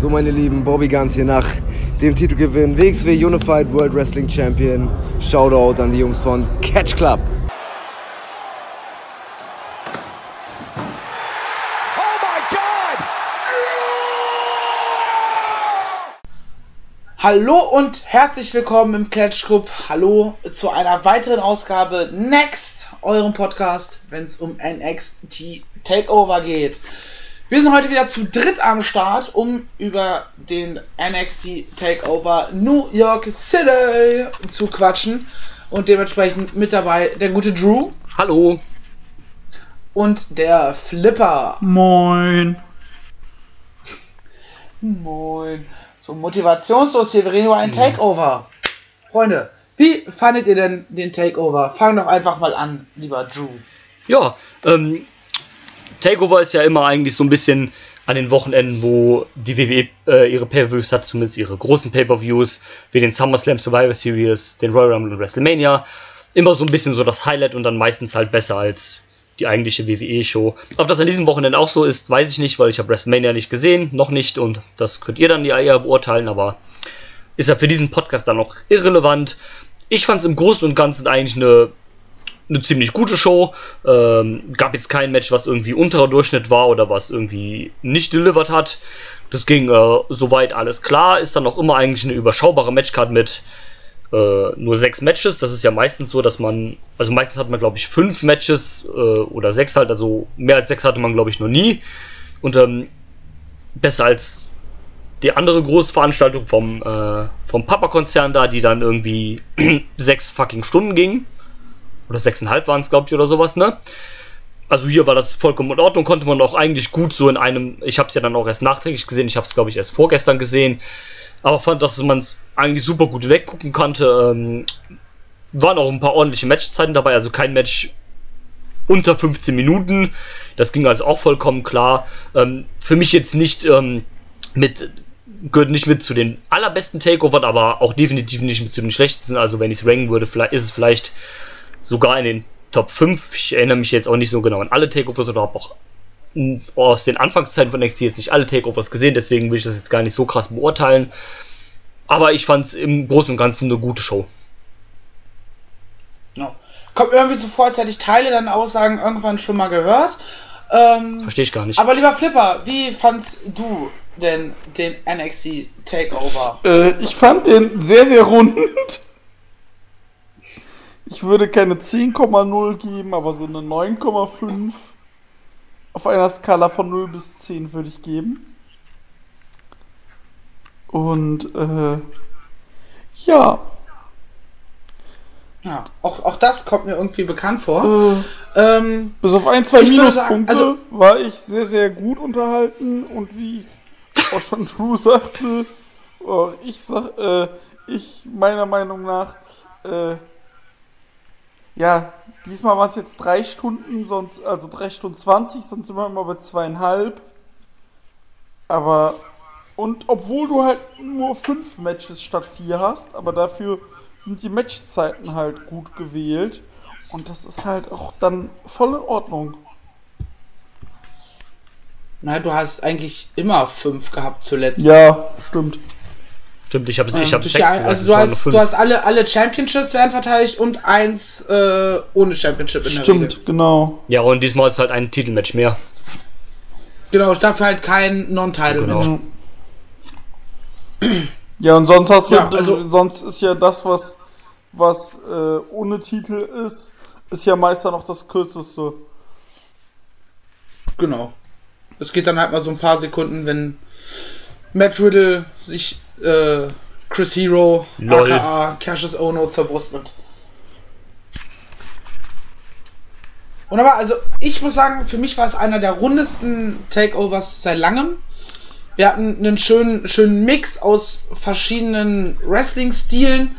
So, meine Lieben, Bobby Guns hier nach dem Titelgewinn WXW Unified World Wrestling Champion. Shoutout an die Jungs von Catch Club. Hallo und herzlich willkommen im Catch Club. Hallo zu einer weiteren Ausgabe Next, eurem Podcast, wenn es um NXT Takeover geht. Wir sind heute wieder zu dritt am Start, um über den NXT Takeover New York City zu quatschen. Und dementsprechend mit dabei der gute Drew. Hallo. Und der Flipper. Moin. Moin. So motivationslos hier, wir reden über ein Takeover. Freunde, wie fandet ihr denn den Takeover? Fang doch einfach mal an, lieber Drew. Ja, ähm, Takeover ist ja immer eigentlich so ein bisschen an den Wochenenden, wo die WWE äh, ihre Pay-Per-Views hat, zumindest ihre großen Pay-Per-Views, wie den SummerSlam Survivor Series, den Royal Rumble und WrestleMania. Immer so ein bisschen so das Highlight und dann meistens halt besser als die eigentliche WWE-Show. Ob das an diesem Wochenende auch so ist, weiß ich nicht, weil ich habe WrestleMania nicht gesehen, noch nicht und das könnt ihr dann ja eher beurteilen, aber ist ja für diesen Podcast dann noch irrelevant. Ich fand es im Großen und Ganzen eigentlich eine eine ziemlich gute Show. Ähm, gab jetzt kein Match, was irgendwie unterer Durchschnitt war oder was irgendwie nicht delivered hat. Das ging äh, soweit alles klar. Ist dann auch immer eigentlich eine überschaubare Matchcard mit äh, nur sechs Matches. Das ist ja meistens so, dass man, also meistens hat man glaube ich fünf Matches äh, oder sechs halt. Also mehr als sechs hatte man glaube ich noch nie. Und ähm, besser als die andere Großveranstaltung vom, äh, vom Papa-Konzern da, die dann irgendwie sechs fucking Stunden ging oder 6,5 waren es, glaube ich, oder sowas, ne? Also hier war das vollkommen in Ordnung, konnte man auch eigentlich gut so in einem, ich habe es ja dann auch erst nachträglich gesehen, ich habe es glaube ich erst vorgestern gesehen, aber fand, dass man es eigentlich super gut weggucken konnte. Ähm, waren auch ein paar ordentliche Matchzeiten dabei, also kein Match unter 15 Minuten, das ging also auch vollkommen klar. Ähm, für mich jetzt nicht ähm, mit gehört nicht mit zu den allerbesten Takeovern, aber auch definitiv nicht mit zu den schlechtesten. Also wenn ich es ranken würde, vielleicht ist es vielleicht sogar in den Top 5. Ich erinnere mich jetzt auch nicht so genau an alle Takeovers oder habe auch aus den Anfangszeiten von NXT jetzt nicht alle Takeovers gesehen, deswegen will ich das jetzt gar nicht so krass beurteilen. Aber ich fand es im Großen und Ganzen eine gute Show. No. Kommt irgendwie so vor, als hätte ich Teile deiner Aussagen irgendwann schon mal gehört. Ähm, Verstehe ich gar nicht. Aber lieber Flipper, wie fandst du denn den NXT Takeover? Äh, ich fand den sehr, sehr rund. Ich würde keine 10,0 geben, aber so eine 9,5 auf einer Skala von 0 bis 10 würde ich geben. Und äh, ja. Ja, auch, auch das kommt mir irgendwie bekannt vor. Äh, ähm, bis auf ein, zwei Minuspunkte also, war ich sehr, sehr gut unterhalten und wie auch schon True sagte, oh, ich sag, äh, ich meiner Meinung nach, äh, ja, diesmal waren es jetzt drei Stunden, sonst, also drei Stunden zwanzig, sonst sind wir immer bei zweieinhalb. Aber, und obwohl du halt nur fünf Matches statt vier hast, aber dafür sind die Matchzeiten halt gut gewählt. Und das ist halt auch dann voll in Ordnung. Na, du hast eigentlich immer fünf gehabt zuletzt. Ja, stimmt. Stimmt, ich habe es ich hab's ja, Also du hast, du hast alle, alle Championships werden verteidigt und eins äh, ohne Championship in der Stimmt, Regel. genau. Ja, und diesmal ist halt ein Titelmatch mehr. Genau, dafür halt kein Non-Title-Match. Genau. Ja, und sonst hast du, ja, also, sonst ist ja das, was, was äh, ohne Titel ist, ist ja meist dann auch das kürzeste. Genau. Es geht dann halt mal so ein paar Sekunden, wenn Matt Riddle sich äh, Chris Hero, Lol. aka Cassius Ono zerbrustet. Wunderbar, also ich muss sagen, für mich war es einer der rundesten Takeovers seit langem. Wir hatten einen schönen, schönen Mix aus verschiedenen Wrestling-Stilen.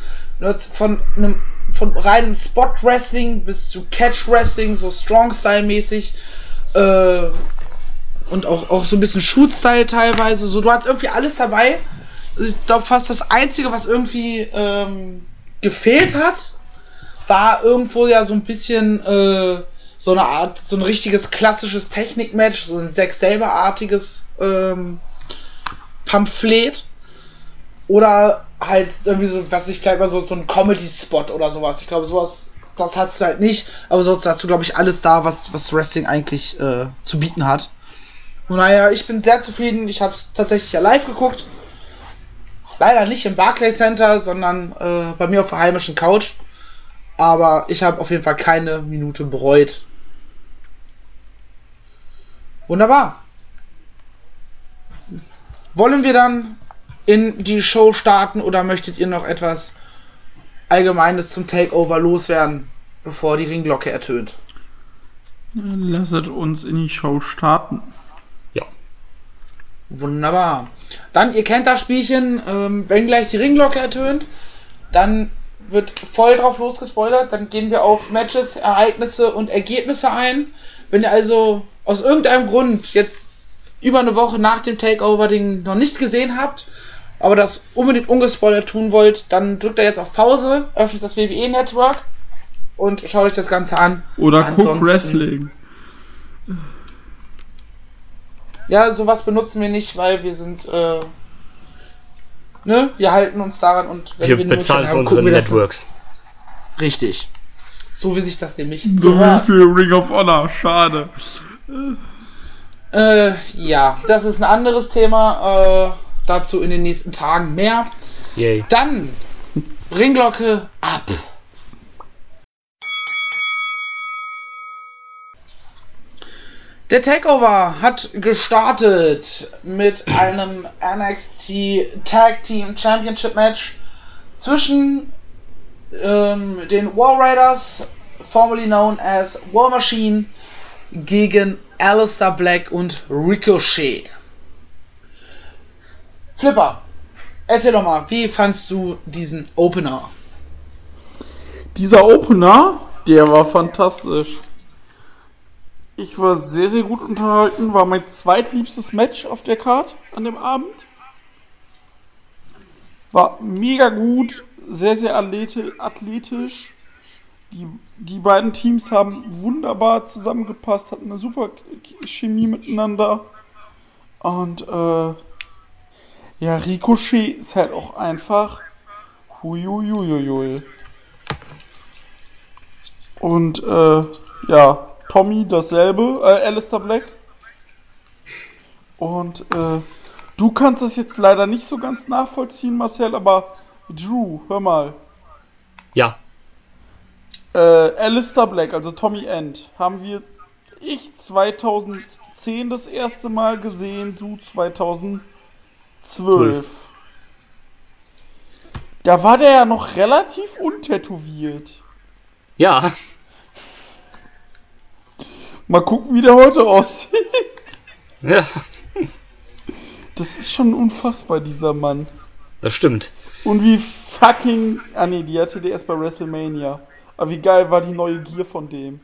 Von einem von reinem Spot-Wrestling bis zu Catch-Wrestling, so Strong-Style-mäßig. Äh, und auch, auch so ein bisschen Shoot-Style teilweise. So, du hast irgendwie alles dabei ich glaube fast das Einzige, was irgendwie ähm, gefehlt hat, war irgendwo ja so ein bisschen äh, so eine Art, so ein richtiges klassisches Technikmatch, so ein Zack Saber-artiges ähm, Pamphlet oder halt irgendwie so, was ich vielleicht mal so, so ein Comedy-Spot oder sowas. Ich glaube, sowas, das hat es halt nicht, aber sonst dazu, glaube ich, alles da, was, was Wrestling eigentlich äh, zu bieten hat. Naja, ich bin sehr zufrieden. Ich habe es tatsächlich ja live geguckt. Leider nicht im Barclay Center, sondern äh, bei mir auf der heimischen Couch. Aber ich habe auf jeden Fall keine Minute bereut. Wunderbar. Wollen wir dann in die Show starten oder möchtet ihr noch etwas Allgemeines zum Takeover loswerden, bevor die Ringglocke ertönt? Lasset uns in die Show starten. Wunderbar. Dann, ihr kennt das Spielchen, ähm, wenn gleich die Ringglocke ertönt, dann wird voll drauf losgespoilert, dann gehen wir auf Matches, Ereignisse und Ergebnisse ein. Wenn ihr also aus irgendeinem Grund jetzt über eine Woche nach dem Takeover-Ding noch nichts gesehen habt, aber das unbedingt ungespoilert tun wollt, dann drückt ihr jetzt auf Pause, öffnet das WWE-Network und schaut euch das Ganze an. Oder guckt Wrestling. Ja, sowas benutzen wir nicht, weil wir sind, äh, ne, wir halten uns daran und wenn wir, wir bezahlen für unsere Networks. Richtig. So wie sich das nämlich So wie für Ring of Honor, schade. Äh, ja, das ist ein anderes Thema. Äh, dazu in den nächsten Tagen mehr. Yay. Dann Ringglocke ab. Der Takeover hat gestartet mit einem NXT Tag Team Championship Match zwischen ähm, den War Raiders, formerly known as War Machine, gegen Alistair Black und Ricochet. Flipper, erzähl doch mal, wie fandst du diesen Opener? Dieser Opener, der war fantastisch. Ich war sehr, sehr gut unterhalten. War mein zweitliebstes Match auf der Card an dem Abend. War mega gut, sehr, sehr athletisch. Die, die beiden Teams haben wunderbar zusammengepasst, hatten eine super Chemie miteinander. Und äh, ja, Ricochet ist halt auch einfach huiuiuiui. Und äh, ja, Tommy dasselbe, äh, Alistair Black. Und äh, du kannst das jetzt leider nicht so ganz nachvollziehen, Marcel, aber Drew, hör mal. Ja. Äh, Alistair Black, also Tommy End, haben wir ich 2010 das erste Mal gesehen, du 2012. Da war der ja noch relativ untätowiert. Ja. Mal gucken, wie der heute aussieht. Ja. Das ist schon unfassbar, dieser Mann. Das stimmt. Und wie fucking. Ah ne, die hatte der erst bei WrestleMania. Aber wie geil war die neue Gear von dem?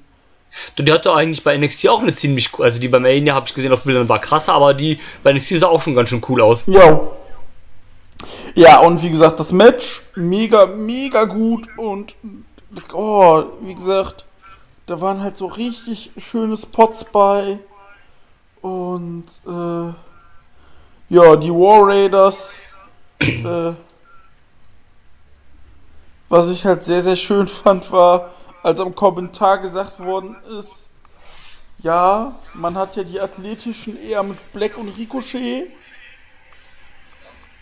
Du, die hatte eigentlich bei NXT auch eine ziemlich cool. Also die bei Mania habe ich gesehen auf Bildern war krasser, aber die bei NXT sah auch schon ganz schön cool aus. Ja. Ja, und wie gesagt, das Match mega, mega gut und oh, wie gesagt, da waren halt so richtig schöne Spots bei. Und äh, ja, die War Raiders. Äh, was ich halt sehr, sehr schön fand, war, als am Kommentar gesagt worden ist, ja, man hat ja die athletischen eher mit Black und Ricochet.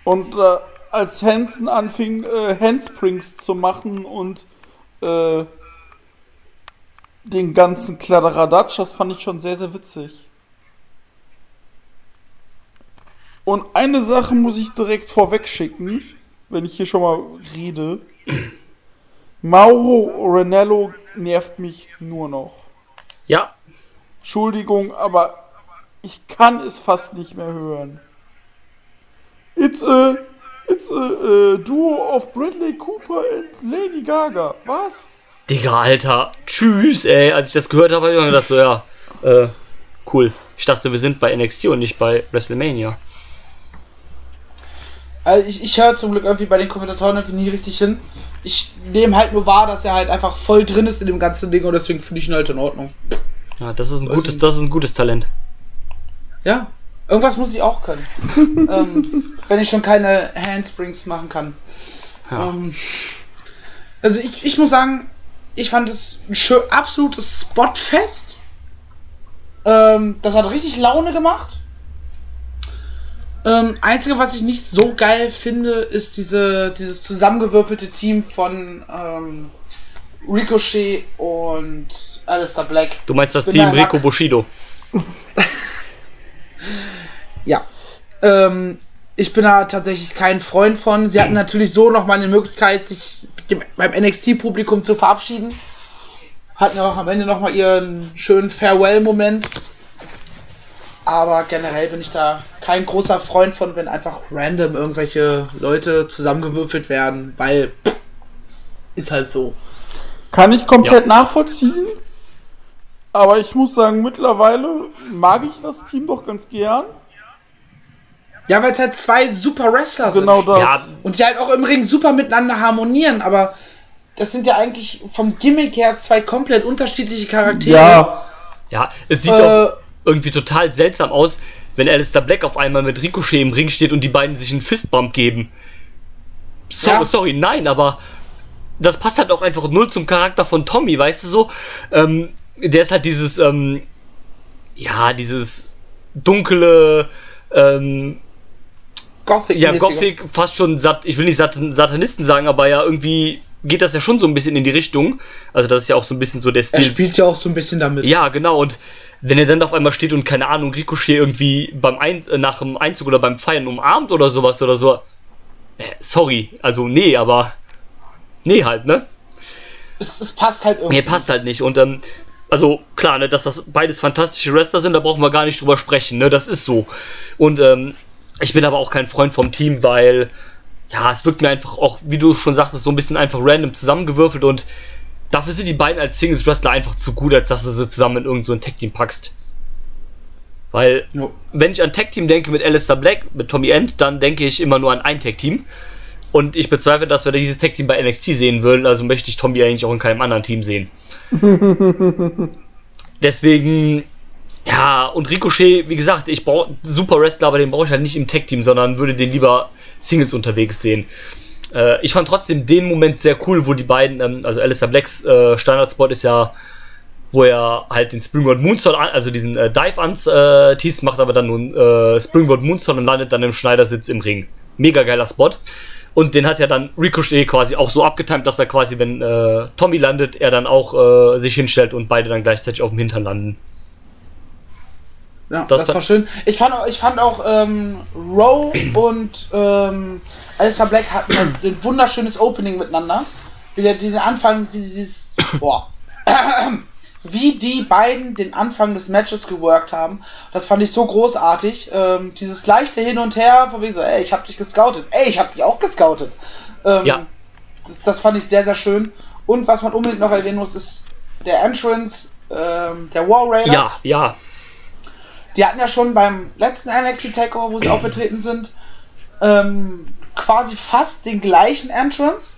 Und äh, als Hansen anfing, äh, Handsprings zu machen und äh, den ganzen Kladderadatsch, das fand ich schon sehr, sehr witzig. Und eine Sache muss ich direkt vorweg schicken, wenn ich hier schon mal rede. Mauro Renello nervt mich nur noch. Ja. Entschuldigung, aber ich kann es fast nicht mehr hören. It's a, it's a, a duo of Bradley Cooper and Lady Gaga. Was? Digga, Alter, tschüss, ey. Als ich das gehört habe, habe ich mir gedacht, so, ja, äh, cool. Ich dachte, wir sind bei NXT und nicht bei WrestleMania. Also ich, ich höre zum Glück irgendwie bei den Kommentatoren irgendwie nie richtig hin. Ich nehme halt nur wahr, dass er halt einfach voll drin ist in dem ganzen Ding und deswegen finde ich ihn halt in Ordnung. Ja, das ist ein gutes, das ist ein gutes Talent. Ja. Irgendwas muss ich auch können. ähm, wenn ich schon keine Handsprings machen kann. Ja. Ähm, also ich, ich muss sagen, ich fand es ein schön, absolutes Spotfest. Ähm, das hat richtig Laune gemacht. Ähm, Einzige, was ich nicht so geil finde, ist diese, dieses zusammengewürfelte Team von ähm, Ricochet und Alistair Black. Du meinst das Team Rico Bushido? ja. Ähm, ich bin da tatsächlich kein Freund von. Sie hatten natürlich so nochmal eine Möglichkeit, sich beim NXT-Publikum zu verabschieden. Hatten ja auch am Ende nochmal ihren schönen Farewell-Moment. Aber generell bin ich da kein großer Freund von, wenn einfach random irgendwelche Leute zusammengewürfelt werden, weil ist halt so. Kann ich komplett ja. nachvollziehen. Aber ich muss sagen, mittlerweile mag ich das Team doch ganz gern. Ja, weil es halt zwei super Wrestler sind. Genau das. Ja. Und die halt auch im Ring super miteinander harmonieren, aber das sind ja eigentlich vom Gimmick her zwei komplett unterschiedliche Charaktere. Ja. Ja, es sieht äh, doch irgendwie total seltsam aus, wenn Alistair Black auf einmal mit Ricochet im Ring steht und die beiden sich einen Fistbump geben. So, ja. Sorry, nein, aber das passt halt auch einfach null zum Charakter von Tommy, weißt du so? Ähm, der ist halt dieses, ähm, ja, dieses dunkle, ähm, Gothic. Ja, Gothic, fast schon, Sat ich will nicht Sat Satanisten sagen, aber ja, irgendwie geht das ja schon so ein bisschen in die Richtung. Also, das ist ja auch so ein bisschen so der Stil. Er spielt ja auch so ein bisschen damit. Ja, genau, und wenn er dann auf einmal steht und keine Ahnung, Ricochet irgendwie beim Ein äh, nach dem Einzug oder beim Feiern umarmt oder sowas oder so. Äh, sorry, also nee, aber nee halt, ne? Es, es passt halt irgendwie. Nee, passt halt nicht. Und ähm, also klar, ne, dass das beides fantastische Wrestler sind, da brauchen wir gar nicht drüber sprechen, ne? Das ist so. Und ähm, ich bin aber auch kein Freund vom Team, weil ja, es wirkt mir einfach auch, wie du schon sagtest, so ein bisschen einfach random zusammengewürfelt und dafür sind die beiden als Singles Wrestler einfach zu gut, als dass du sie zusammen in irgendein so Tag Team packst. Weil, no. wenn ich an Tag Team denke mit Alistair Black, mit Tommy End, dann denke ich immer nur an ein Tag Team. Und ich bezweifle, dass wir dieses Tag Team bei NXT sehen würden, also möchte ich Tommy eigentlich auch in keinem anderen Team sehen. Deswegen, ja, und Ricochet, wie gesagt, ich brauche super Wrestler, aber den brauche ich halt nicht im Tag Team, sondern würde den lieber Singles unterwegs sehen. Äh, ich fand trotzdem den Moment sehr cool, wo die beiden, ähm, also Alistair Blacks äh, Standardspot ist ja, wo er halt den Springboard Moonsault, an, also diesen äh, Dive anteast, macht aber dann nun äh, Springboard Moonsault und landet dann im Schneidersitz im Ring. Mega geiler Spot. Und den hat ja dann Ricochet quasi auch so abgetimt, dass er quasi, wenn äh, Tommy landet, er dann auch äh, sich hinstellt und beide dann gleichzeitig auf dem Hintern landen. Ja, das, das war schön. Ich fand, ich fand auch ähm, Rowe und ähm, Alistair Black hatten ein wunderschönes Opening miteinander. Wie der den Anfang, wie dieses, boah, wie die beiden den Anfang des Matches geworkt haben. Das fand ich so großartig. Ähm, dieses leichte Hin und Her, von wie so, ey, ich hab dich gescoutet. Ey, ich hab dich auch gescoutet. Ähm, ja. Das, das, fand ich sehr, sehr schön. Und was man unbedingt noch erwähnen muss, ist der Entrance ähm, der War Raiders. Ja, ja. Die hatten ja schon beim letzten NXT Takeover, wo sie aufgetreten sind, ähm, quasi fast den gleichen Entrance.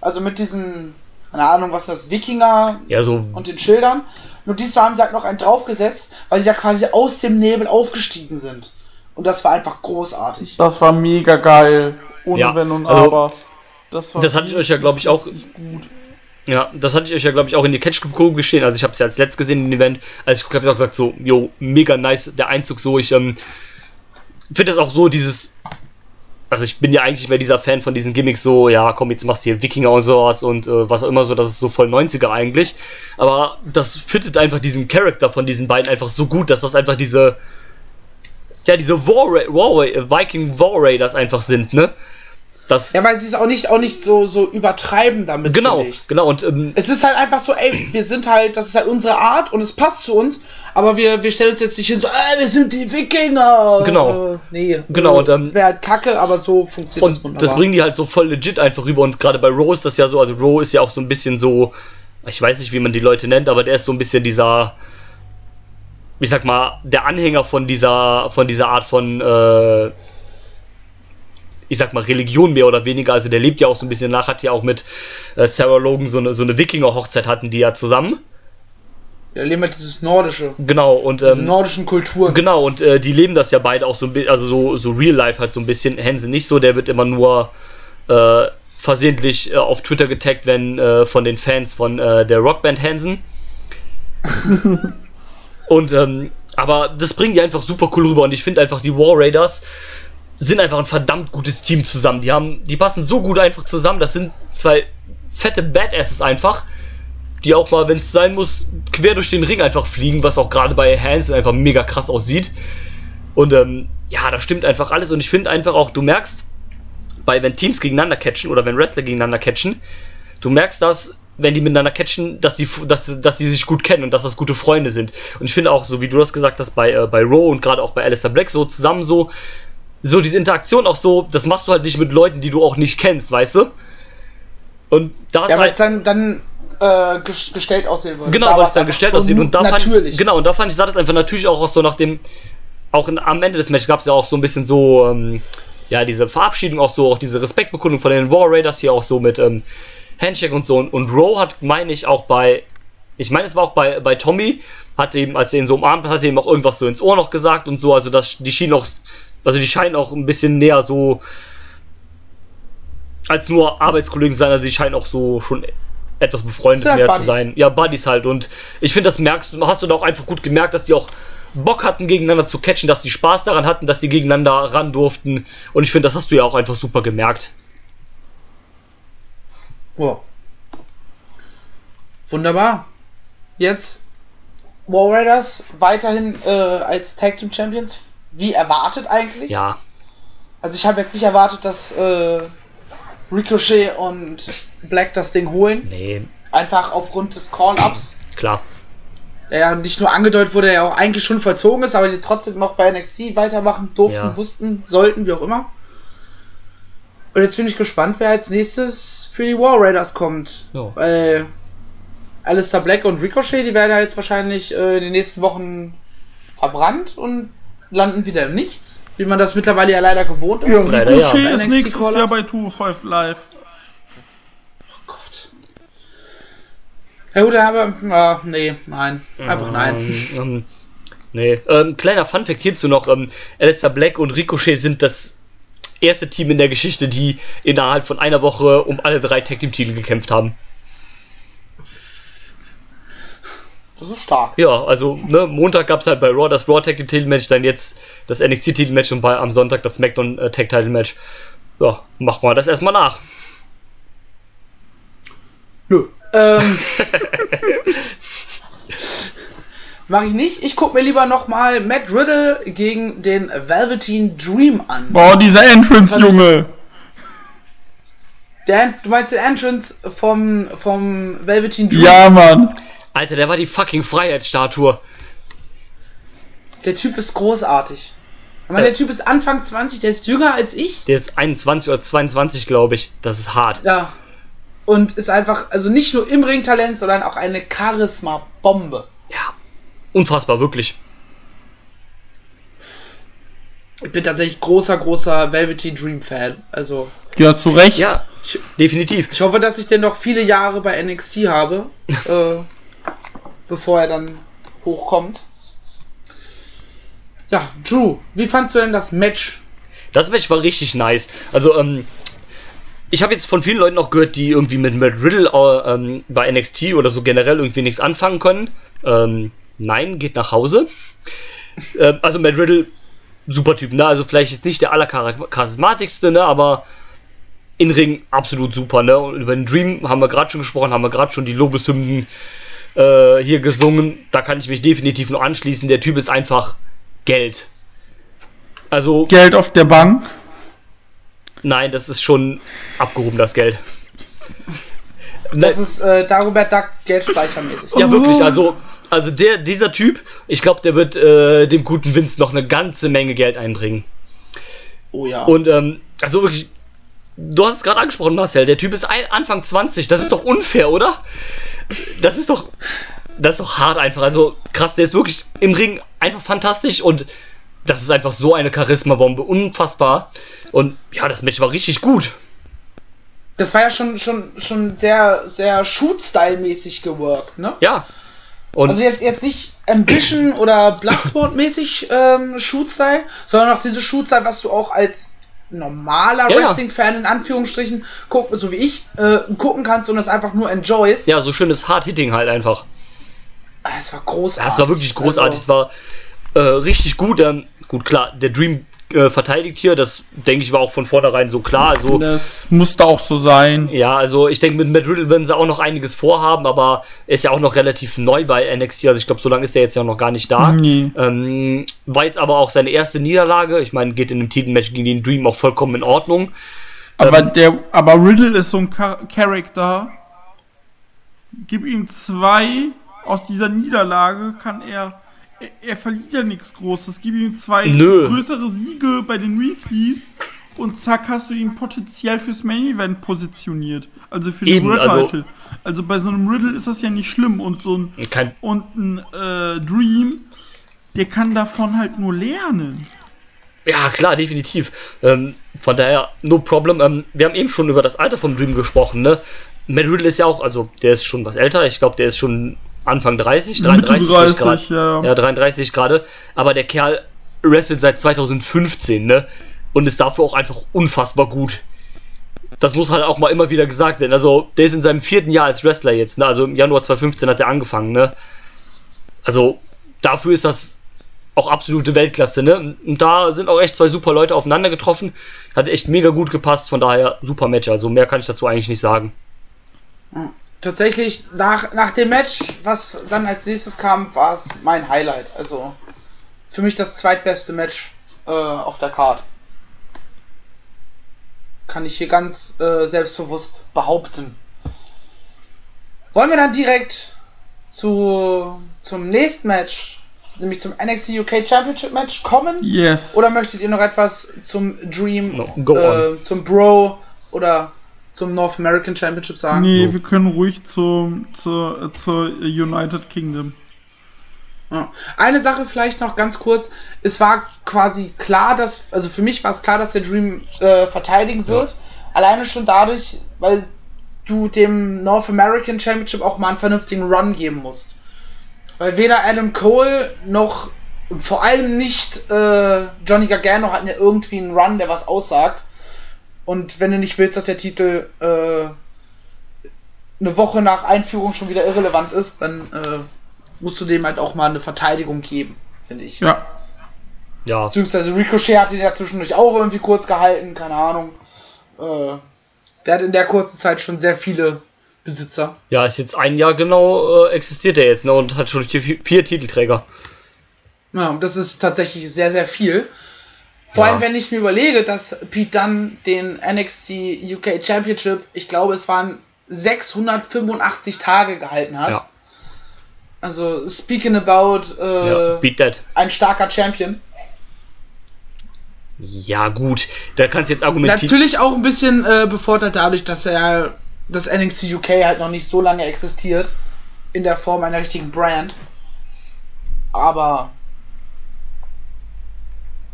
Also mit diesen, keine Ahnung, was das, Wikinger ja, so und den Schildern. Nur diesmal haben sie halt noch einen draufgesetzt, weil sie ja quasi aus dem Nebel aufgestiegen sind. Und das war einfach großarartig. Das war mega geil. Ohne ja, Wenn und also, Aber. Das, das hatte ich euch ja, glaube ich, auch. Gut. Ja, das hatte ich euch ja, glaube ich, auch in die Catch Group gestehen. Also ich habe es ja als letztes gesehen im Event. Als ich habe ich auch gesagt, so, jo, mega nice, der Einzug so. Ich ähm, finde das auch so, dieses. Also ich bin ja eigentlich mehr dieser Fan von diesen Gimmicks so, ja, komm, jetzt machst du hier Wikinger und sowas und äh, was auch immer so, das ist so voll 90er eigentlich. Aber das fittet einfach diesen Charakter von diesen beiden einfach so gut, dass das einfach diese. Ja, diese War, War Viking War Raiders einfach sind, ne? Das ja, weil sie es auch nicht, auch nicht so, so übertreiben damit. Genau, genau. Und, ähm, es ist halt einfach so, ey, wir sind halt, das ist halt unsere Art und es passt zu uns, aber wir, wir stellen uns jetzt nicht hin so, ey, wir sind die Wikinger. Genau. Äh, nee. Genau. Und, ähm, Wäre halt kacke, aber so funktioniert und das wunderbar. Das bringen die halt so voll legit einfach rüber und gerade bei Rose ist das ja so, also Roe ist ja auch so ein bisschen so, ich weiß nicht, wie man die Leute nennt, aber der ist so ein bisschen dieser, ich sag mal, der Anhänger von dieser, von dieser Art von, äh, ich sag mal, Religion mehr oder weniger. Also der lebt ja auch so ein bisschen nach, hat ja auch mit äh, Sarah Logan so eine, so eine Wikinger-Hochzeit hatten die ja zusammen. Ja, leben halt dieses nordische. Genau, und. Diese ähm, nordischen Kulturen. Genau, und äh, die leben das ja beide auch so ein bisschen, also so, so real life halt so ein bisschen. Hansen nicht so, der wird immer nur äh, versehentlich äh, auf Twitter getaggt, wenn äh, von den Fans von äh, der Rockband Hansen. und, ähm, aber das bringen die einfach super cool rüber und ich finde einfach, die War Raiders sind einfach ein verdammt gutes Team zusammen. Die haben, die passen so gut einfach zusammen. Das sind zwei fette Badasses einfach die auch mal, wenn es sein muss, quer durch den Ring einfach fliegen, was auch gerade bei Hansen einfach mega krass aussieht. Und ähm, ja, da stimmt einfach alles. Und ich finde einfach auch, du merkst, bei wenn Teams gegeneinander catchen oder wenn Wrestler gegeneinander catchen, du merkst das, wenn die miteinander catchen, dass die, dass, dass die sich gut kennen und dass das gute Freunde sind. Und ich finde auch, so wie du das gesagt hast, bei, äh, bei Raw und gerade auch bei Alistair Black so zusammen so, so diese Interaktion auch so, das machst du halt nicht mit Leuten, die du auch nicht kennst, weißt du? Und da ist ja, halt, dann, dann äh, gestellt aussehen würde. Genau, weil es dann gestellt aussieht. Und da natürlich. Fand, genau, und da fand ich, sah das einfach natürlich auch so nach dem, auch in, am Ende des Matches gab es ja auch so ein bisschen so, ähm, ja, diese Verabschiedung, auch so, auch diese Respektbekundung von den War Raiders hier auch so mit ähm, Handshake und so. Und, und Rowe hat, meine ich, auch bei, ich meine, es war auch bei, bei Tommy, hat eben, als er ihn so umarmt hat, ihm auch irgendwas so ins Ohr noch gesagt und so. Also, das, die schienen auch, also die scheinen auch ein bisschen näher so als nur Arbeitskollegen sein, also die scheinen auch so schon etwas befreundet mehr Buddies. zu sein. Ja, Buddies halt. Und ich finde, das merkst du, hast du da auch einfach gut gemerkt, dass die auch Bock hatten, gegeneinander zu catchen, dass die Spaß daran hatten, dass die gegeneinander ran durften. Und ich finde, das hast du ja auch einfach super gemerkt. Wow. Wunderbar. Jetzt War Raiders weiterhin äh, als Tag Team Champions. Wie erwartet eigentlich? Ja. Also ich habe jetzt nicht erwartet, dass äh, Ricochet und Black das Ding holen. Nee. Einfach aufgrund des Call-Ups. Klar. Der ja nicht nur angedeutet wurde, der ja auch eigentlich schon vollzogen ist, aber die trotzdem noch bei NXT weitermachen durften, ja. wussten, sollten, wie auch immer. Und jetzt bin ich gespannt, wer als nächstes für die War Raiders kommt. Ja. Weil Alistair Black und Ricochet, die werden ja jetzt wahrscheinlich äh, in den nächsten Wochen verbrannt und landen wieder im Nichts. Wie man das mittlerweile ja leider gewohnt ist. Ja, leider, Ricochet ja. ist nächstes Jahr bei 2 Live. Oh Gott. Ja gut, aber äh, nee, nein. Einfach nein. Ähm, ähm, nee. Ähm, kleiner Funfact hierzu noch. Ähm, Alistair Black und Ricochet sind das erste Team in der Geschichte, die innerhalb von einer Woche um alle drei Tag Team Titel gekämpft haben. Das ist stark. Ja, also ne, Montag gab es halt bei Raw das Raw Tag Title Match, dann jetzt das NXT Titel Match und bei, am Sonntag das SmackDown äh, Tag Title Match. Ja, mach mal das erstmal nach. Nö. Ähm. Mach ich nicht. Ich guck mir lieber nochmal Matt Riddle gegen den Velveteen Dream an. Boah, dieser Entrance, Junge. Der, du meinst den Entrance vom, vom Velveteen Dream? Ja, Mann. Alter, der war die fucking Freiheitsstatue. Der Typ ist großartig. Ich meine, der Typ ist Anfang 20, der ist jünger als ich. Der ist 21 oder 22, glaube ich. Das ist hart. Ja. Und ist einfach, also nicht nur im Ring Talent, sondern auch eine Charisma-Bombe. Ja. Unfassbar, wirklich. Ich bin tatsächlich großer, großer Velvety Dream Fan. Also. Ja, zu Recht. Ja, ich, definitiv. Ich hoffe, dass ich den noch viele Jahre bei NXT habe. äh, bevor er dann hochkommt. Ja, Drew, wie fandst du denn das Match? Das Match war richtig nice. Also, ähm, ich habe jetzt von vielen Leuten auch gehört, die irgendwie mit Matt Riddle äh, ähm, bei NXT oder so generell irgendwie nichts anfangen können. Ähm, nein, geht nach Hause. Äh, also Matt Riddle, super Typ, ne? Also vielleicht jetzt nicht der allercharismatischste, ne? Aber in Ring absolut super, ne? Und über den Dream haben wir gerade schon gesprochen, haben wir gerade schon die Lobeshymnen äh, hier gesungen. Da kann ich mich definitiv noch anschließen. Der Typ ist einfach Geld. Also. Geld auf der Bank? Nein, das ist schon abgehoben, das Geld. Das ist äh, Dagobert Duck geldspeichermäßig. Ja, wirklich. Also, also der, dieser Typ, ich glaube, der wird äh, dem guten Vince noch eine ganze Menge Geld einbringen. Oh ja. Und ähm, also wirklich, du hast es gerade angesprochen, Marcel, der Typ ist ein, Anfang 20, das ist doch unfair, oder? Das ist doch. Das ist doch hart einfach. Also krass, der ist wirklich im Ring einfach fantastisch und das ist einfach so eine Charisma-Bombe. Unfassbar. Und ja, das Match war richtig gut. Das war ja schon, schon, schon sehr, sehr Shoot-Style-mäßig geworkt, ne? Ja. Und also jetzt, jetzt nicht Ambition oder Bloodsport-mäßig ähm, Shoot-Style, sondern auch diese Shoot-Style, was du auch als normaler ja, Wrestling-Fan in Anführungsstrichen, guck, so wie ich, äh, gucken kannst und es einfach nur enjoyst. Ja, so schönes Hard-Hitting halt einfach. Es war großartig. Es war wirklich großartig. Also, es war äh, richtig gut. Ähm, gut, klar, der Dream äh, verteidigt hier. Das denke ich war auch von vornherein so klar. Also, das musste auch so sein. Ja, also ich denke, mit Matt Riddle werden sie auch noch einiges vorhaben, aber er ist ja auch noch relativ neu bei NXT. Also ich glaube, so lange ist er jetzt ja noch gar nicht da. Nee. Ähm, war jetzt aber auch seine erste Niederlage. Ich meine, geht in einem Titelmatch gegen den Dream auch vollkommen in Ordnung. Aber, ähm, der, aber Riddle ist so ein Charakter. Gib ihm zwei. Aus dieser Niederlage kann er er, er verliert ja nichts Großes. Gib ihm zwei Nö. größere Siege bei den Weeklies und zack hast du ihn potenziell fürs Main Event positioniert. Also für den World also Title. Also, also, bei so einem Riddle ist das ja nicht schlimm und so ein kein und ein äh, Dream, der kann davon halt nur lernen. Ja, klar, definitiv. Ähm, von daher, no problem. Ähm, wir haben eben schon über das Alter vom Dream gesprochen, ne? Matt Riddle ist ja auch, also der ist schon was älter. Ich glaube, der ist schon Anfang 30, 33 30, ja. ja, 33 gerade. Aber der Kerl wrestelt seit 2015, ne? Und ist dafür auch einfach unfassbar gut. Das muss halt auch mal immer wieder gesagt werden. Also, der ist in seinem vierten Jahr als Wrestler jetzt, ne? Also im Januar 2015 hat er angefangen, ne? Also, dafür ist das auch absolute Weltklasse, ne? Und da sind auch echt zwei super Leute aufeinander getroffen. Hat echt mega gut gepasst, von daher super Match. Also mehr kann ich dazu eigentlich nicht sagen. Hm tatsächlich nach, nach dem Match, was dann als nächstes kam, war es mein Highlight. Also für mich das zweitbeste Match äh, auf der Card. Kann ich hier ganz äh, selbstbewusst behaupten. Wollen wir dann direkt zu, zum nächsten Match, nämlich zum NXT UK Championship Match kommen? Yes. Oder möchtet ihr noch etwas zum Dream, no, äh, zum Bro oder zum North American Championship sagen? Nee, so. wir können ruhig zum, zur, zur United Kingdom. Ja. Eine Sache vielleicht noch ganz kurz. Es war quasi klar, dass, also für mich war es klar, dass der Dream äh, verteidigen wird. Ja. Alleine schon dadurch, weil du dem North American Championship auch mal einen vernünftigen Run geben musst. Weil weder Adam Cole noch vor allem nicht äh, Johnny Gargano hatten ja irgendwie einen Run, der was aussagt. Und wenn du nicht willst, dass der Titel äh, eine Woche nach Einführung schon wieder irrelevant ist, dann äh, musst du dem halt auch mal eine Verteidigung geben, finde ich. Ja. Ja. Beziehungsweise Ricochet hat ihn ja zwischendurch auch irgendwie kurz gehalten, keine Ahnung. Äh, der hat in der kurzen Zeit schon sehr viele Besitzer. Ja, ist jetzt ein Jahr genau äh, existiert er jetzt ne, und hat schon vier, vier Titelträger. Ja, das ist tatsächlich sehr, sehr viel. Vor ja. allem, wenn ich mir überlege, dass Pete Dunn den NXT UK Championship, ich glaube, es waren 685 Tage gehalten hat. Ja. Also, speaking about äh, ja, ein starker Champion. Ja, gut, da kannst du jetzt argumentieren. Natürlich auch ein bisschen äh, bevorteilt dadurch, dass er das NXT UK halt noch nicht so lange existiert. In der Form einer richtigen Brand. Aber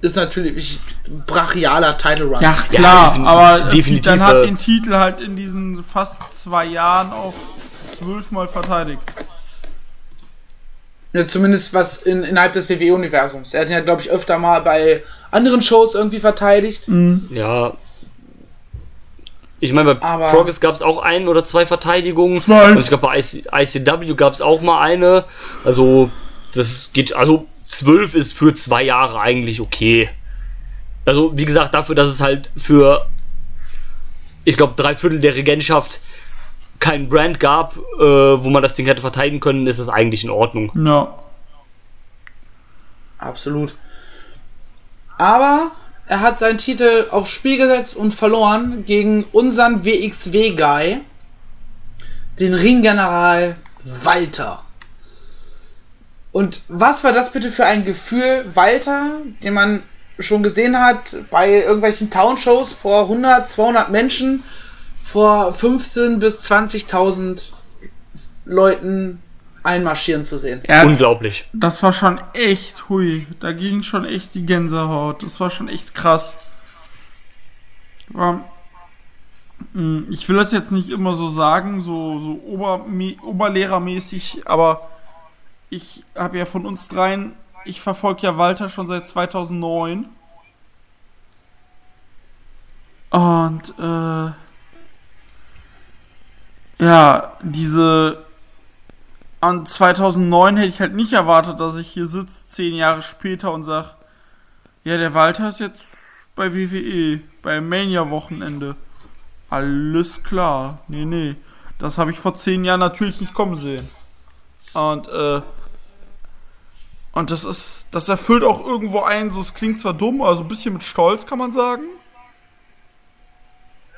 ist natürlich brachialer Title Run. Ja, klar, ja, aber definitiv, dann hat äh, den Titel halt in diesen fast zwei Jahren auch zwölfmal verteidigt. Ja, zumindest was in, innerhalb des WWE-Universums. Er hat ihn ja, glaube ich, öfter mal bei anderen Shows irgendwie verteidigt. Mhm. Ja. Ich meine, bei aber Progress gab es auch ein oder zwei Verteidigungen. Zwei. Und ich glaube, bei IC, ICW gab es auch mal eine. Also, das geht, also 12 ist für zwei Jahre eigentlich okay. Also, wie gesagt, dafür, dass es halt für, ich glaube, drei Viertel der Regentschaft keinen Brand gab, äh, wo man das Ding hätte verteidigen können, ist es eigentlich in Ordnung. Ja. Absolut. Aber er hat seinen Titel aufs Spiel gesetzt und verloren gegen unseren WXW-Guy, den Ringgeneral Walter. Und was war das bitte für ein Gefühl, Walter, den man schon gesehen hat bei irgendwelchen Townshows vor 100, 200 Menschen, vor 15 bis 20.000 Leuten einmarschieren zu sehen. Ja, Unglaublich. Das war schon echt hui. Da ging schon echt die Gänsehaut. Das war schon echt krass. Aber, hm, ich will das jetzt nicht immer so sagen, so, so Ober, Oberlehrermäßig, aber ich habe ja von uns dreien, ich verfolge ja Walter schon seit 2009. Und, äh, ja, diese, an 2009 hätte ich halt nicht erwartet, dass ich hier sitze, zehn Jahre später und sag, ja, der Walter ist jetzt bei WWE, beim Mania-Wochenende. Alles klar. Nee, nee. Das habe ich vor zehn Jahren natürlich nicht kommen sehen. Und, äh, und das ist, das erfüllt auch irgendwo ein, so es klingt zwar dumm, also ein bisschen mit Stolz kann man sagen.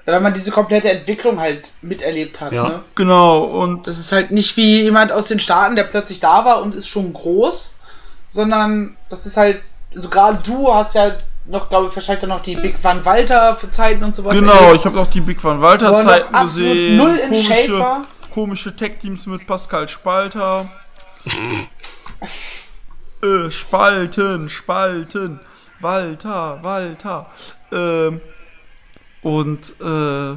Weil man diese komplette Entwicklung halt miterlebt hat, ja. ne? Genau, und. Das ist halt nicht wie jemand aus den Staaten, der plötzlich da war und ist schon groß, sondern das ist halt, so gerade du hast ja noch, glaube ich, wahrscheinlich noch die Big Van Walter Zeiten und so weiter. Genau, erlebt. ich habe noch die Big Van Walter Zeiten gesehen. Null in komische, Shape war. komische Tech Teams mit Pascal Spalter. äh, Spalten, Spalten. Walter, Walter. Ähm, und äh,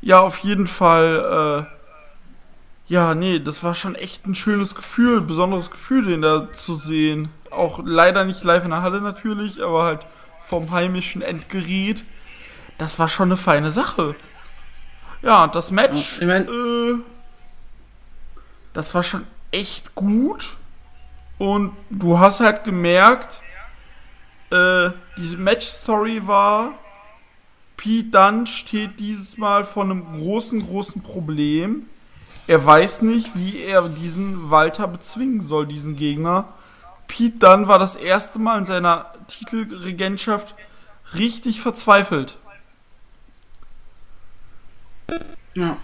ja, auf jeden Fall, äh, ja, nee, das war schon echt ein schönes Gefühl, besonderes Gefühl, den da zu sehen. Auch leider nicht live in der Halle natürlich, aber halt vom heimischen Endgerät. Das war schon eine feine Sache. Ja, das Match, ich mein, äh, das war schon echt gut. Und du hast halt gemerkt, äh, diese Match-Story war, Pete Dunn steht dieses Mal vor einem großen, großen Problem. Er weiß nicht, wie er diesen Walter bezwingen soll, diesen Gegner. Pete Dunn war das erste Mal in seiner Titelregentschaft richtig verzweifelt. Ja.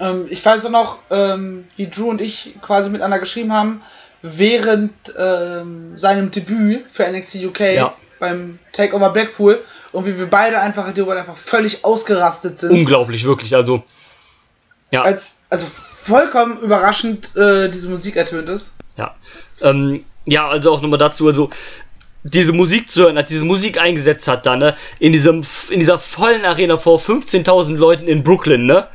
Ähm, ich weiß auch noch, ähm, wie Drew und ich quasi miteinander geschrieben haben, während ähm, seinem Debüt für NXT UK ja. beim Takeover Blackpool und wie wir beide einfach einfach völlig ausgerastet sind. Unglaublich, wirklich. Also, ja. Als, also vollkommen überraschend äh, diese Musik ertönt ist. Ja. Ähm, ja, also auch nochmal dazu, also diese Musik zu hören, als diese Musik eingesetzt hat, da, ne, in diesem, in dieser vollen Arena vor 15.000 Leuten in Brooklyn, ne?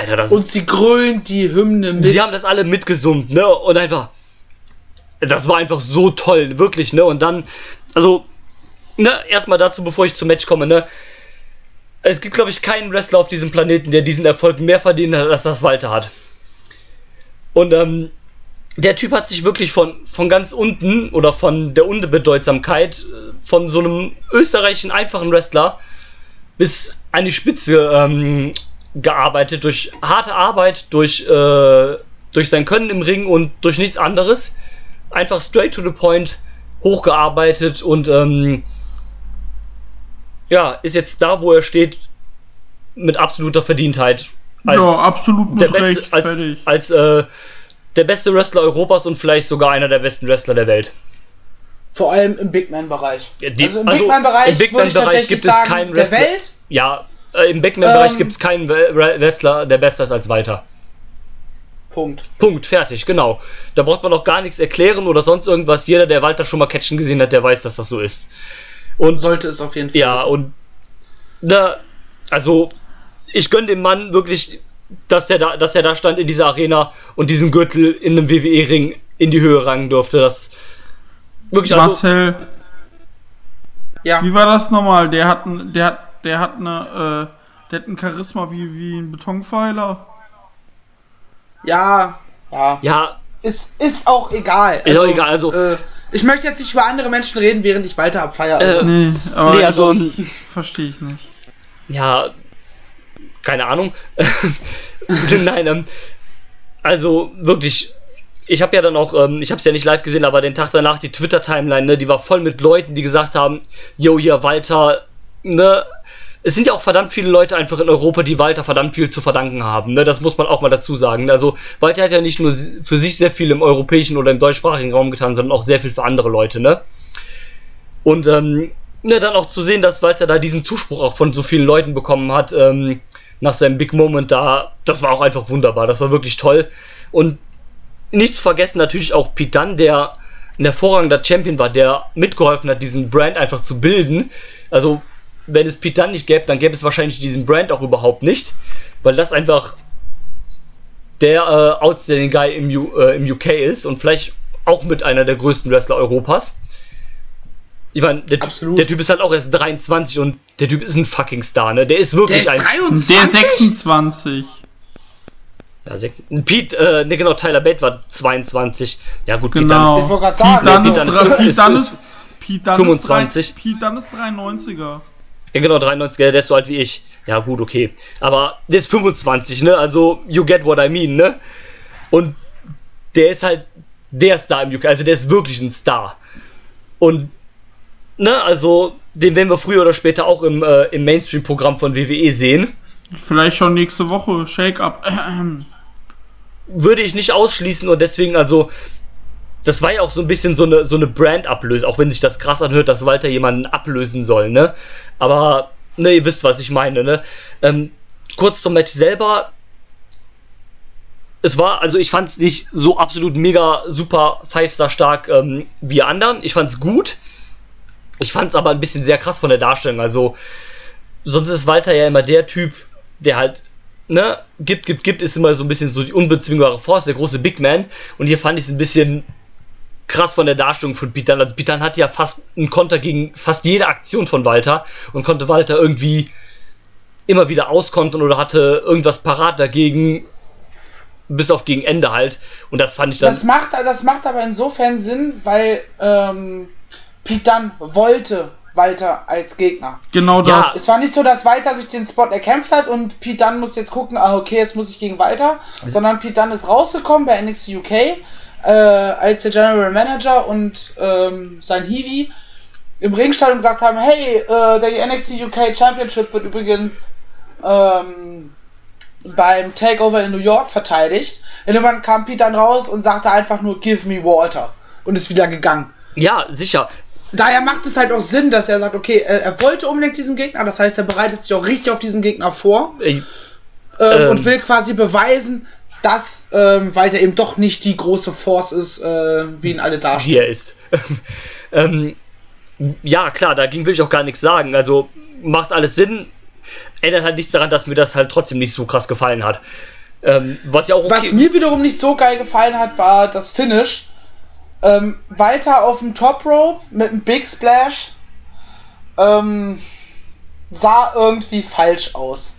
Alter, das. Und sie grölen die Hymne mit. Sie haben das alle mitgesummt, ne? Und einfach. Das war einfach so toll, wirklich, ne? Und dann, also, ne, erstmal dazu, bevor ich zum Match komme, ne? Es gibt, glaube ich, keinen Wrestler auf diesem Planeten, der diesen Erfolg mehr verdient hat, als das Walter hat. Und ähm, der Typ hat sich wirklich von, von ganz unten oder von der Unbedeutsamkeit äh, von so einem österreichischen einfachen Wrestler bis an die Spitze ähm, gearbeitet durch harte Arbeit, durch, äh, durch sein Können im Ring und durch nichts anderes. Einfach straight to the point hochgearbeitet und ähm, ja, ist jetzt da, wo er steht, mit absoluter Verdientheit. Als ja, absolut mit der beste, Recht, als, fertig. als äh, der beste Wrestler Europas und vielleicht sogar einer der besten Wrestler der Welt. Vor allem im Big Man-Bereich. Ja, also im also Big Man-Bereich Big Man gibt es keinen Wrestler. Der Welt? Ja, im Big Man-Bereich ähm, gibt es keinen Wrestler, der besser ist als Walter. Punkt. Punkt, fertig, genau. Da braucht man auch gar nichts erklären oder sonst irgendwas. Jeder, der Walter schon mal catchen gesehen hat, der weiß, dass das so ist. Und sollte es auf jeden Fall. Ja, wissen. und da, also ich gönne dem Mann wirklich, dass der da, dass er da stand in dieser Arena und diesen Gürtel in einem WWE-Ring in die Höhe rangen durfte. Das wirklich also, Marcel. Ja. Wie war das nochmal? Der hat, der hat, der hat eine, äh, der hat ein Charisma wie, wie ein Betonpfeiler. Ja, ja. Ja. Ist, ist auch egal. Also, ist auch also, egal. Also, äh, ich möchte jetzt nicht über andere Menschen reden, während ich weiter abfeiere. Also. Äh, nee, aber nee, also, verstehe ich nicht. Ja, keine Ahnung. Nein, ähm, also wirklich, ich habe ja dann auch, ähm, ich habe es ja nicht live gesehen, aber den Tag danach die Twitter-Timeline, ne, die war voll mit Leuten, die gesagt haben, yo, hier Walter, ne, es sind ja auch verdammt viele Leute einfach in Europa, die Walter verdammt viel zu verdanken haben. Ne? Das muss man auch mal dazu sagen. Also Walter hat ja nicht nur für sich sehr viel im europäischen oder im deutschsprachigen Raum getan, sondern auch sehr viel für andere Leute. Ne? Und ähm, ne, dann auch zu sehen, dass Walter da diesen Zuspruch auch von so vielen Leuten bekommen hat, ähm, nach seinem Big Moment da, das war auch einfach wunderbar. Das war wirklich toll. Und nicht zu vergessen natürlich auch Pitan, der ein hervorragender Champion war, der mitgeholfen hat, diesen Brand einfach zu bilden. Also wenn es Pitan nicht gäbe, dann gäbe es wahrscheinlich diesen Brand auch überhaupt nicht, weil das einfach der äh, Outstanding Guy im, U, äh, im UK ist und vielleicht auch mit einer der größten Wrestler Europas. Ich meine, der, der, Typ ist halt auch erst 23 und der Typ ist ein fucking Star, ne? Der ist wirklich der ein. 23? Der 26. Ja, 6, Pete, äh, ne, genau, Tyler Bate war 22. Ja, gut, genau. Pete Dunn ist, Pete Dunn ist, Pete ist, Pete Dunn 25. Pete Dunn ist 93er. Ja, genau, 93er, der ist so alt wie ich. Ja, gut, okay. Aber der ist 25, ne? Also, you get what I mean, ne? Und der ist halt der Star im UK. Also, der ist wirklich ein Star. Und, ne, also, den werden wir früher oder später auch im, äh, im Mainstream-Programm von WWE sehen. Vielleicht schon nächste Woche, Shake-Up. Würde ich nicht ausschließen und deswegen, also, das war ja auch so ein bisschen so eine, so eine Brand-Ablöse, auch wenn sich das krass anhört, dass Walter jemanden ablösen soll, ne? Aber, ne, ihr wisst, was ich meine, ne? Ähm, kurz zum Match selber. Es war, also ich fand es nicht so absolut mega super Five-Star stark ähm, wie anderen. Ich fand es gut. Ich fand es aber ein bisschen sehr krass von der Darstellung. Also, sonst ist Walter ja immer der Typ, der halt ne, gibt, gibt, gibt, ist immer so ein bisschen so die unbezwingbare Force, der große Big Man. Und hier fand ich es ein bisschen krass von der Darstellung von Pitan. Also Pitan hat ja fast einen Konter gegen fast jede Aktion von Walter und konnte Walter irgendwie immer wieder auskontern oder hatte irgendwas parat dagegen, bis auf gegen Ende halt. Und das fand ich dann. Das macht, das macht aber insofern Sinn, weil ähm, Pitan wollte Walter als Gegner. Genau das. Ja. Es war nicht so, dass Walter sich den Spot erkämpft hat und Pete Dunne muss jetzt gucken, ah, okay, jetzt muss ich gegen Walter, sondern Pete Dunne ist rausgekommen bei NXT UK äh, als der General Manager und ähm, sein Hiwi im Ring stand und gesagt haben, hey, äh, der NXT UK Championship wird übrigens ähm, beim Takeover in New York verteidigt. Irgendwann kam Pete dann raus und sagte einfach nur, give me Walter und ist wieder gegangen. Ja, sicher daher macht es halt auch Sinn, dass er sagt, okay, er, wollte unbedingt diesen Gegner, das heißt, er bereitet sich auch richtig auf diesen Gegner vor ich, äh, ähm, und will quasi beweisen, dass ähm, Walter eben doch nicht die große Force ist, äh, wie ihn alle darstellen. Wie er ist. ähm, ja, klar, dagegen will ich auch gar nichts sagen. Also macht alles Sinn. Ändert halt nichts daran, dass mir das halt trotzdem nicht so krass gefallen hat. Ähm, was ja auch okay. Was mir wiederum nicht so geil gefallen hat, war das Finish ähm, weiter auf dem Top Rope mit einem Big Splash. Ähm, sah irgendwie falsch aus.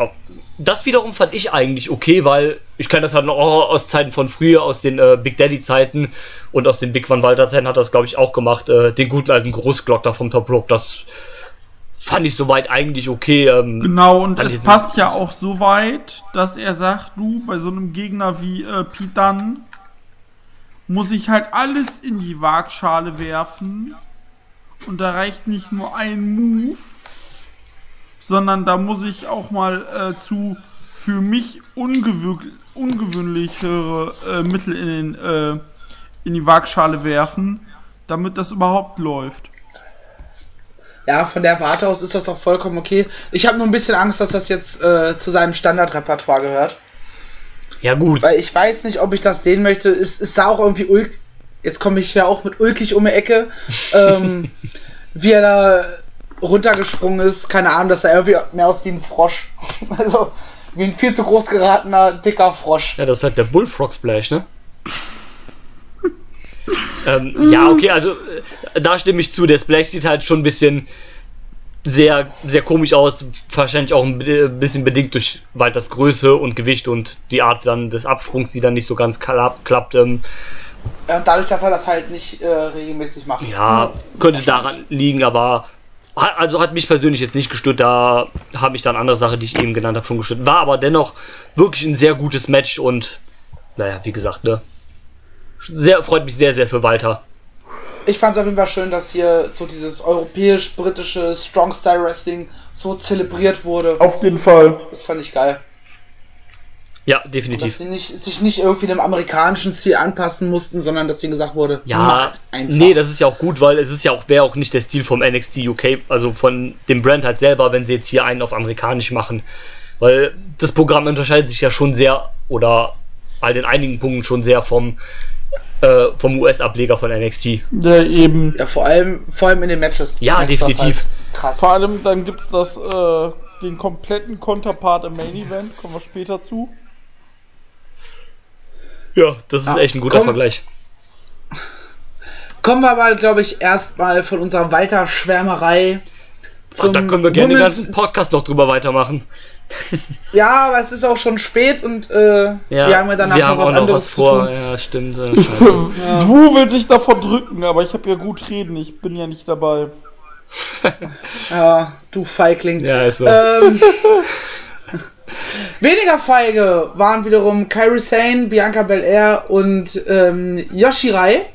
Das wiederum fand ich eigentlich okay, weil ich kenne das halt noch aus Zeiten von früher, aus den äh, Big Daddy Zeiten und aus den Big Van Walter Zeiten hat das glaube ich auch gemacht. Äh, den guten alten Großglock da vom Top Rope, das fand ich soweit eigentlich okay. Ähm, genau, und es passt ja auch so weit, dass er sagt, du, bei so einem Gegner wie äh, Pete Dunn, muss ich halt alles in die Waagschale werfen. Und da reicht nicht nur ein Move, sondern da muss ich auch mal äh, zu für mich ungewöhnlichere äh, Mittel in, den, äh, in die Waagschale werfen, damit das überhaupt läuft. Ja, von der Warte aus ist das auch vollkommen okay. Ich habe nur ein bisschen Angst, dass das jetzt äh, zu seinem Standardrepertoire gehört. Ja, gut. Weil ich weiß nicht, ob ich das sehen möchte. Es, es sah auch irgendwie ulk. Jetzt komme ich ja auch mit ulkig um die Ecke. ähm, wie er da runtergesprungen ist. Keine Ahnung, das sah irgendwie mehr aus wie ein Frosch. also, wie ein viel zu groß geratener, dicker Frosch. Ja, das ist halt der Bullfrog Splash, ne? ähm, ja, okay, also äh, da stimme ich zu. Der Splash sieht halt schon ein bisschen sehr, sehr komisch aus. Wahrscheinlich auch ein bisschen bedingt durch Walters Größe und Gewicht und die Art dann des Absprungs, die dann nicht so ganz klappt. klappt ähm, ja, dadurch, dass er das halt nicht äh, regelmäßig macht. Ja, könnte daran liegen, aber also hat mich persönlich jetzt nicht gestört. Da habe ich dann andere Sache, die ich eben genannt habe, schon gestört. War aber dennoch wirklich ein sehr gutes Match und naja, wie gesagt, ne? Sehr, freut mich sehr, sehr für Walter ich fand es auf jeden Fall schön, dass hier so dieses europäisch-britische Strong Style Wrestling so zelebriert wurde. Auf jeden Fall. Das fand ich geil. Ja, definitiv. Und dass sie nicht, sich nicht irgendwie dem amerikanischen Stil anpassen mussten, sondern dass denen gesagt wurde, ja, nee, das ist ja auch gut, weil es ist ja auch, wäre auch nicht der Stil vom NXT UK, also von dem Brand halt selber, wenn sie jetzt hier einen auf amerikanisch machen. Weil das Programm unterscheidet sich ja schon sehr, oder halt in einigen Punkten schon sehr vom äh, vom US-Ableger von NXT. Ja, eben. Ja, vor allem, vor allem in den Matches. Ja, definitiv. Halt krass. Vor allem, dann gibt es das, äh, den kompletten Konterpart im Main Event, kommen wir später zu. Ja, das ist ja, echt ein guter komm, Vergleich. Kommen wir aber, glaube ich, erstmal von unserer Walter-Schwärmerei zum. da können wir gerne Women's den ganzen Podcast noch drüber weitermachen. ja, aber es ist auch schon spät und äh, ja, wir haben ja danach wir noch was anderes was vor. Ja, stimmt. Äh, ja. Du willst dich davor drücken, aber ich habe ja gut reden. Ich bin ja nicht dabei. ja, du Feigling. Ja, ist so. Ähm, weniger feige waren wiederum Kairi Sane, Bianca Belair und ähm, Yoshirai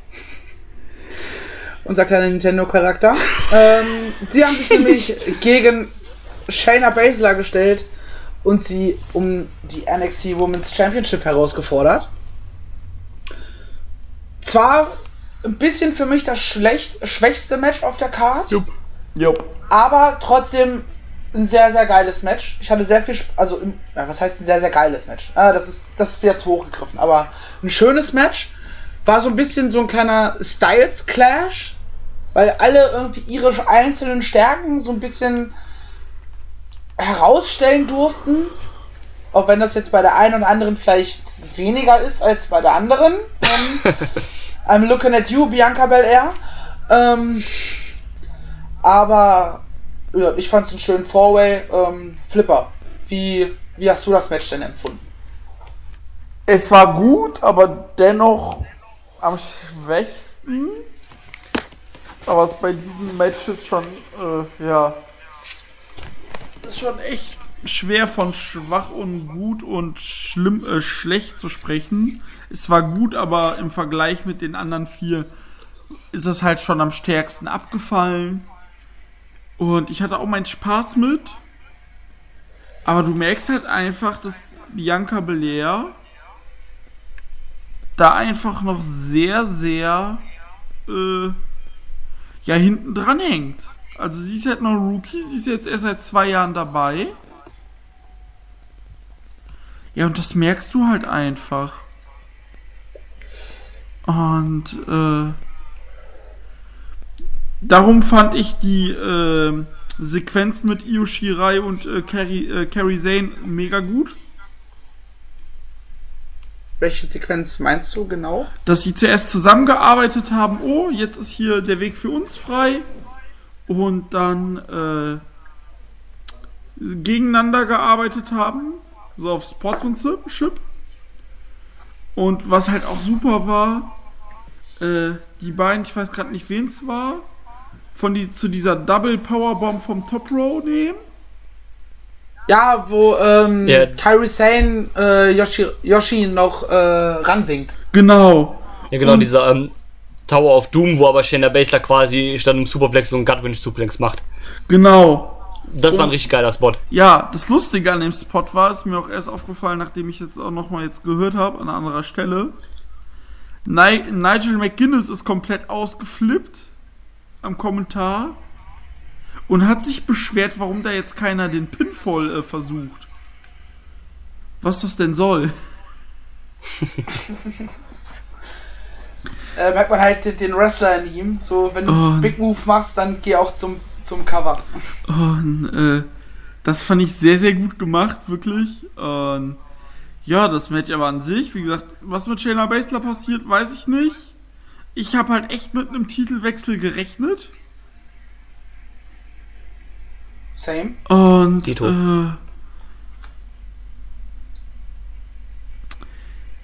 unser kleiner Nintendo-Charakter. ähm, sie haben sich nämlich gegen Shayna Baszler gestellt und sie um die NXT Women's Championship herausgefordert. Zwar ein bisschen für mich das schlecht, schwächste Match auf der Card. Jupp. Jupp. Aber trotzdem ein sehr, sehr geiles Match. Ich hatte sehr viel, also, ja, was heißt ein sehr, sehr geiles Match? Ah, das ist, das ist wieder zu hoch gegriffen, aber ein schönes Match. War so ein bisschen so ein kleiner Styles Clash weil alle irgendwie ihre einzelnen Stärken so ein bisschen herausstellen durften. Auch wenn das jetzt bei der einen und anderen vielleicht weniger ist als bei der anderen. Ähm, I'm looking at you, Bianca Belair. Ähm, aber ich fand es einen schönen Four-Way. Ähm, Flipper, wie, wie hast du das Match denn empfunden? Es war gut, aber dennoch am schwächsten aber es bei diesen Matches schon, äh, ja, ist schon echt schwer von schwach und gut und schlimm, äh, schlecht zu sprechen. Es war gut, aber im Vergleich mit den anderen vier ist es halt schon am stärksten abgefallen. Und ich hatte auch meinen Spaß mit. Aber du merkst halt einfach, dass Bianca Belair da einfach noch sehr, sehr äh, ja hinten dran hängt. Also sie ist halt noch Rookie, sie ist jetzt erst seit zwei Jahren dabei. Ja, und das merkst du halt einfach. Und äh, darum fand ich die äh, Sequenzen mit Io Shirai und äh, Carrie, äh, Carrie Zane mega gut. Welche Sequenz meinst du genau? Dass sie zuerst zusammengearbeitet haben, oh, jetzt ist hier der Weg für uns frei. Und dann äh, gegeneinander gearbeitet haben. So auf Sportsmanship. Und was halt auch super war, äh, die beiden, ich weiß gerade nicht, wen es war, von die, zu dieser Double Powerbomb vom Top Row nehmen ja, wo ähm, yeah. Kairi Sane äh, Yoshi, Yoshi noch äh, ranwinkt. Genau. Ja, genau, und dieser ähm, Tower of Doom, wo aber Shayna Baszler quasi statt einem Superplex so einen Godwinch Suplex macht. Genau. Das und, war ein richtig geiler Spot. Ja, das Lustige an dem Spot war, ist mir auch erst aufgefallen, nachdem ich jetzt auch nochmal jetzt gehört habe, an anderer Stelle. Ni Nigel McGuinness ist komplett ausgeflippt am Kommentar und hat sich beschwert, warum da jetzt keiner den Pinfall äh, versucht. Was das denn soll. äh, merkt man halt den, Wrestler in ihm. So, wenn du oh, Big Move machst, dann geh auch zum, zum Cover. Und, äh, das fand ich sehr, sehr gut gemacht, wirklich. Und, ja, das Match aber an sich, wie gesagt, was mit Shayna Baszler passiert, weiß ich nicht. Ich habe halt echt mit einem Titelwechsel gerechnet. Same. Und äh,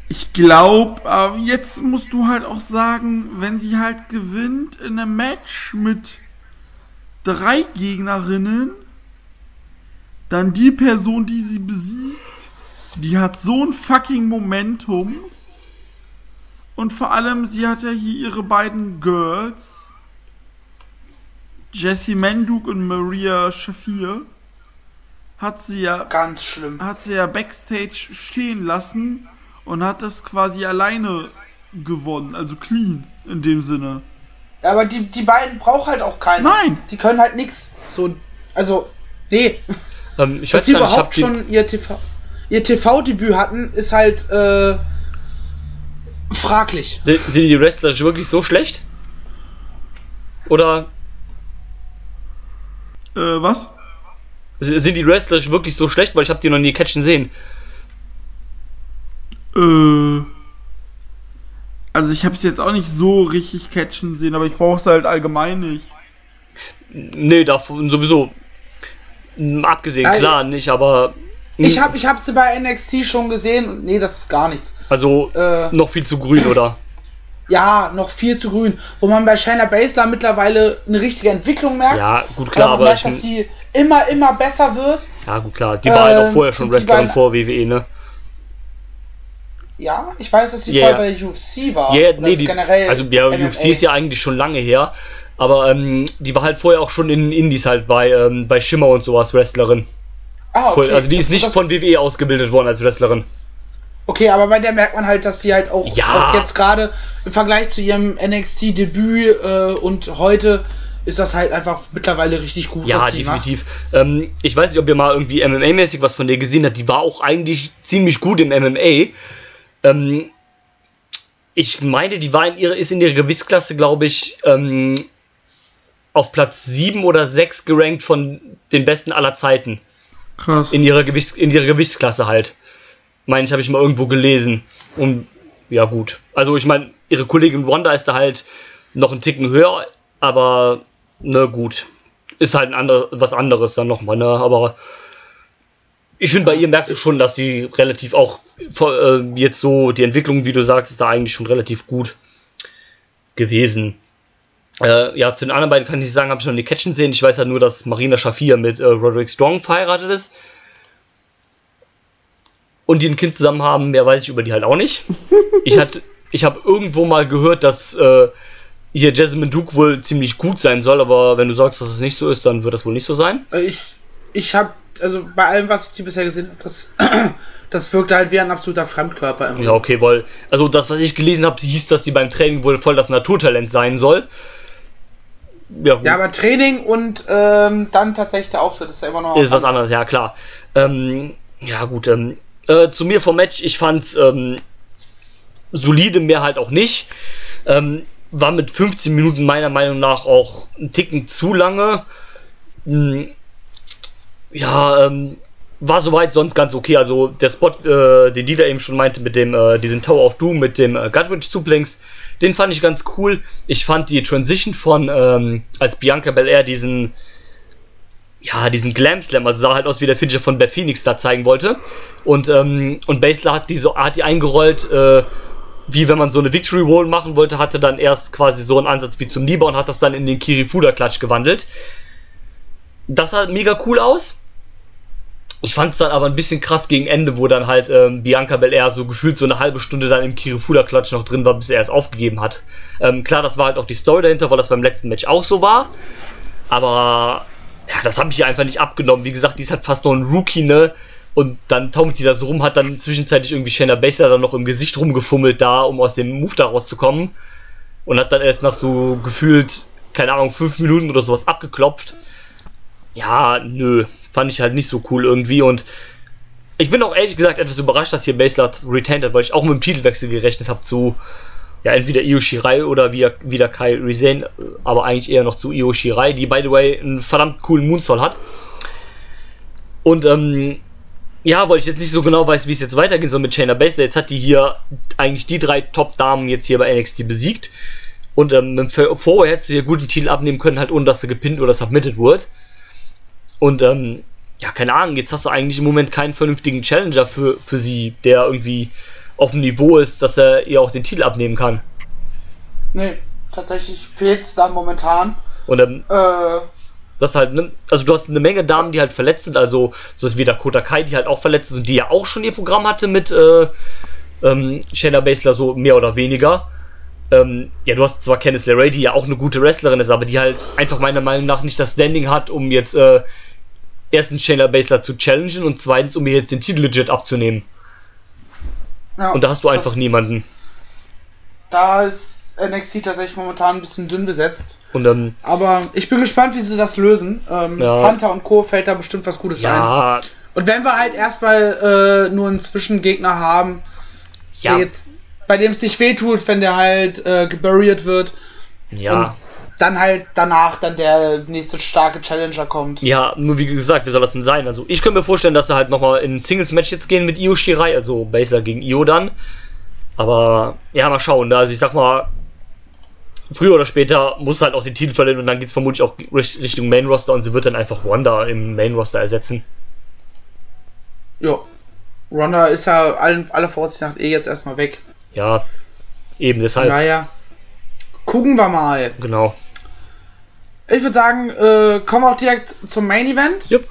ich glaube, äh, jetzt musst du halt auch sagen, wenn sie halt gewinnt in einem Match mit drei Gegnerinnen, dann die Person, die sie besiegt, die hat so ein fucking Momentum. Und vor allem, sie hat ja hier ihre beiden Girls Jessie Menduk und Maria Shafir hat sie ja ganz schlimm. Hat sie ja backstage stehen lassen und hat das quasi alleine gewonnen, also clean in dem Sinne. Ja, aber die, die beiden braucht halt auch keinen. Nein. Die können halt nichts. So, also nee. Ähm, ich Dass weiß sie überhaupt schon ihr TV ihr TV-Debüt hatten, ist halt äh, fraglich. Sind, sind die Wrestler wirklich so schlecht? Oder äh, was? Sind die Wrestler wirklich so schlecht? Weil ich habe die noch nie catchen sehen. Äh. Also ich habe es jetzt auch nicht so richtig catchen sehen, aber ich brauche es halt allgemein nicht. Nee, davon sowieso. Abgesehen, also, klar, nicht, aber. Ich habe ich hab sie bei NXT schon gesehen und nee, das ist gar nichts. Also äh, noch viel zu grün, oder? Ja, noch viel zu grün. Wo man bei Shayna Baszler mittlerweile eine richtige Entwicklung merkt. Ja, gut, klar, aber. Merkt, dass sie immer, immer besser wird. Ja, gut, klar. Die war äh, halt auch ähm, vorher schon Wrestlerin vor WWE, ne? Ja, ich weiß, dass sie yeah. vorher bei der UFC war. Ja, yeah, nee, die, generell also ja, MMA. UFC ist ja eigentlich schon lange her. Aber ähm, die war halt vorher auch schon in Indies halt bei, ähm, bei Schimmer und sowas Wrestlerin. Ah, okay. Also die ist nicht von WWE ausgebildet worden als Wrestlerin. Okay, aber bei der merkt man halt, dass sie halt auch, ja. auch jetzt gerade im Vergleich zu ihrem NXT-Debüt äh, und heute ist das halt einfach mittlerweile richtig gut. Ja, definitiv. Ähm, ich weiß nicht, ob ihr mal irgendwie MMA-mäßig was von der gesehen habt. Die war auch eigentlich ziemlich gut im MMA. Ähm, ich meine, die war in ihrer, ist in ihrer Gewichtsklasse, glaube ich, ähm, auf Platz 7 oder 6 gerankt von den besten aller Zeiten. Krass. In ihrer, Gewichts, in ihrer Gewichtsklasse halt. Meine ich, habe ich mal irgendwo gelesen. Und ja, gut. Also, ich meine, ihre Kollegin Wanda ist da halt noch einen Ticken höher, aber ne, gut. Ist halt ein andere, was anderes dann nochmal, ne? Aber ich finde, bei ihr merkst du schon, dass sie relativ auch äh, jetzt so, die Entwicklung, wie du sagst, ist da eigentlich schon relativ gut gewesen. Äh, ja, zu den anderen beiden kann ich nicht sagen, habe ich noch nie Catchen sehen. Ich weiß ja halt nur, dass Marina Shafir mit äh, Roderick Strong verheiratet ist. Und die ein Kind zusammen haben, mehr weiß ich über die halt auch nicht. Ich, ich habe irgendwo mal gehört, dass äh, hier Jasmine Duke wohl ziemlich gut sein soll, aber wenn du sagst, dass es nicht so ist, dann wird das wohl nicht so sein. Äh, ich, ich habe, also bei allem, was ich bisher gesehen habe, das, das wirkte halt wie ein absoluter Fremdkörper. Ja, okay, weil, also das, was ich gelesen habe, hieß, dass die beim Training wohl voll das Naturtalent sein soll. Ja, ja, aber Training und ähm, dann tatsächlich der Auftritt ist ja immer noch. Ist was anderes, ja klar. Ähm, ja, gut. Ähm, äh, zu mir vom Match, ich fand's ähm, solide, mehr halt auch nicht. Ähm, war mit 15 Minuten meiner Meinung nach auch ein Ticken zu lange. Hm, ja, ähm, war soweit sonst ganz okay. Also der Spot, äh, den Dieter eben schon meinte, mit dem, äh, diesen Tower of Doom, mit dem äh, Gutwitch Suplex, den fand ich ganz cool. Ich fand die Transition von, ähm, als Bianca Belair diesen, ja, diesen Glam Slam, also sah halt aus wie der Finisher von Beth Phoenix da zeigen wollte. Und, ähm, und Basler hat die so, hat die eingerollt, äh, wie wenn man so eine Victory Roll machen wollte, hatte dann erst quasi so einen Ansatz wie zum Nieba und hat das dann in den Kirifuda-Klatsch gewandelt. Das sah mega cool aus. Ich fand es dann aber ein bisschen krass gegen Ende, wo dann halt ähm, Bianca Belair so gefühlt so eine halbe Stunde dann im Kirifuda-Klatsch noch drin war, bis er es aufgegeben hat. Ähm, klar, das war halt auch die Story dahinter, weil das beim letzten Match auch so war. Aber ja, das habe ich einfach nicht abgenommen. Wie gesagt, die ist halt fast noch ein Rookie, ne? Und dann taumelt die da so rum, hat dann zwischenzeitlich irgendwie Shayna Baszler dann noch im Gesicht rumgefummelt da, um aus dem Move da rauszukommen. Und hat dann erst nach so gefühlt, keine Ahnung, fünf Minuten oder sowas abgeklopft. Ja, nö fand ich halt nicht so cool irgendwie und ich bin auch ehrlich gesagt etwas überrascht, dass hier Baselat retained hat, weil ich auch mit dem Titelwechsel gerechnet habe zu ja, entweder Io Shirai oder wieder, wieder Kai Risen, aber eigentlich eher noch zu Io Shirai, die by the way einen verdammt coolen Moonsault hat. Und ähm, ja, weil ich jetzt nicht so genau weiß, wie es jetzt weitergehen soll mit Shayna Baszler. Jetzt hat die hier eigentlich die drei Top-Damen jetzt hier bei NXT besiegt. Und ähm, vorher hätte sie hier guten Titel abnehmen können, halt ohne dass sie gepinnt oder submitted wird. Und ähm, ja, keine Ahnung, jetzt hast du eigentlich im Moment keinen vernünftigen Challenger für, für sie, der irgendwie auf dem Niveau ist, dass er ihr auch den Titel abnehmen kann. Nee, tatsächlich fehlt es da momentan. Und ähm, äh, das halt, ne, also du hast eine Menge Damen, die halt verletzt sind, also so ist wie Dakota Kai, die halt auch verletzt ist und die ja auch schon ihr Programm hatte mit äh, ähm, Shayna Baszler, so mehr oder weniger. Ähm, ja, du hast zwar Kenneth LeRae, die ja auch eine gute Wrestlerin ist, aber die halt einfach meiner Meinung nach nicht das Standing hat, um jetzt äh, erstens Shayna Baszler zu challengen und zweitens, um mir jetzt den Titel legit abzunehmen. Ja, und da hast du einfach niemanden. Da ist NXT tatsächlich momentan ein bisschen dünn besetzt. Und, ähm, Aber ich bin gespannt, wie sie das lösen. Ähm, ja. Hunter und Co. fällt da bestimmt was Gutes ja. ein. Und wenn wir halt erstmal äh, nur einen Zwischengegner haben, ja. jetzt, bei dem es nicht wehtut, wenn der halt äh, geburied wird. Ja dann halt danach dann der nächste starke Challenger kommt. Ja, nur wie gesagt, wie soll das denn sein? Also ich könnte mir vorstellen, dass sie halt nochmal in ein Singles-Match jetzt gehen mit Io Shirai, also Basler gegen Io dann. Aber ja, mal schauen. Ne? Also ich sag mal, früher oder später muss halt auch den Titel verlieren und dann geht es vermutlich auch Richtung Main Roster und sie wird dann einfach Wanda im Main Roster ersetzen. Ja. Ronda ist ja allen, aller Vorsicht nach eh jetzt erstmal weg. Ja, eben deshalb. Naja. Gucken wir mal. Genau. Ich würde sagen, äh, kommen wir auch direkt zum Main Event. Yep.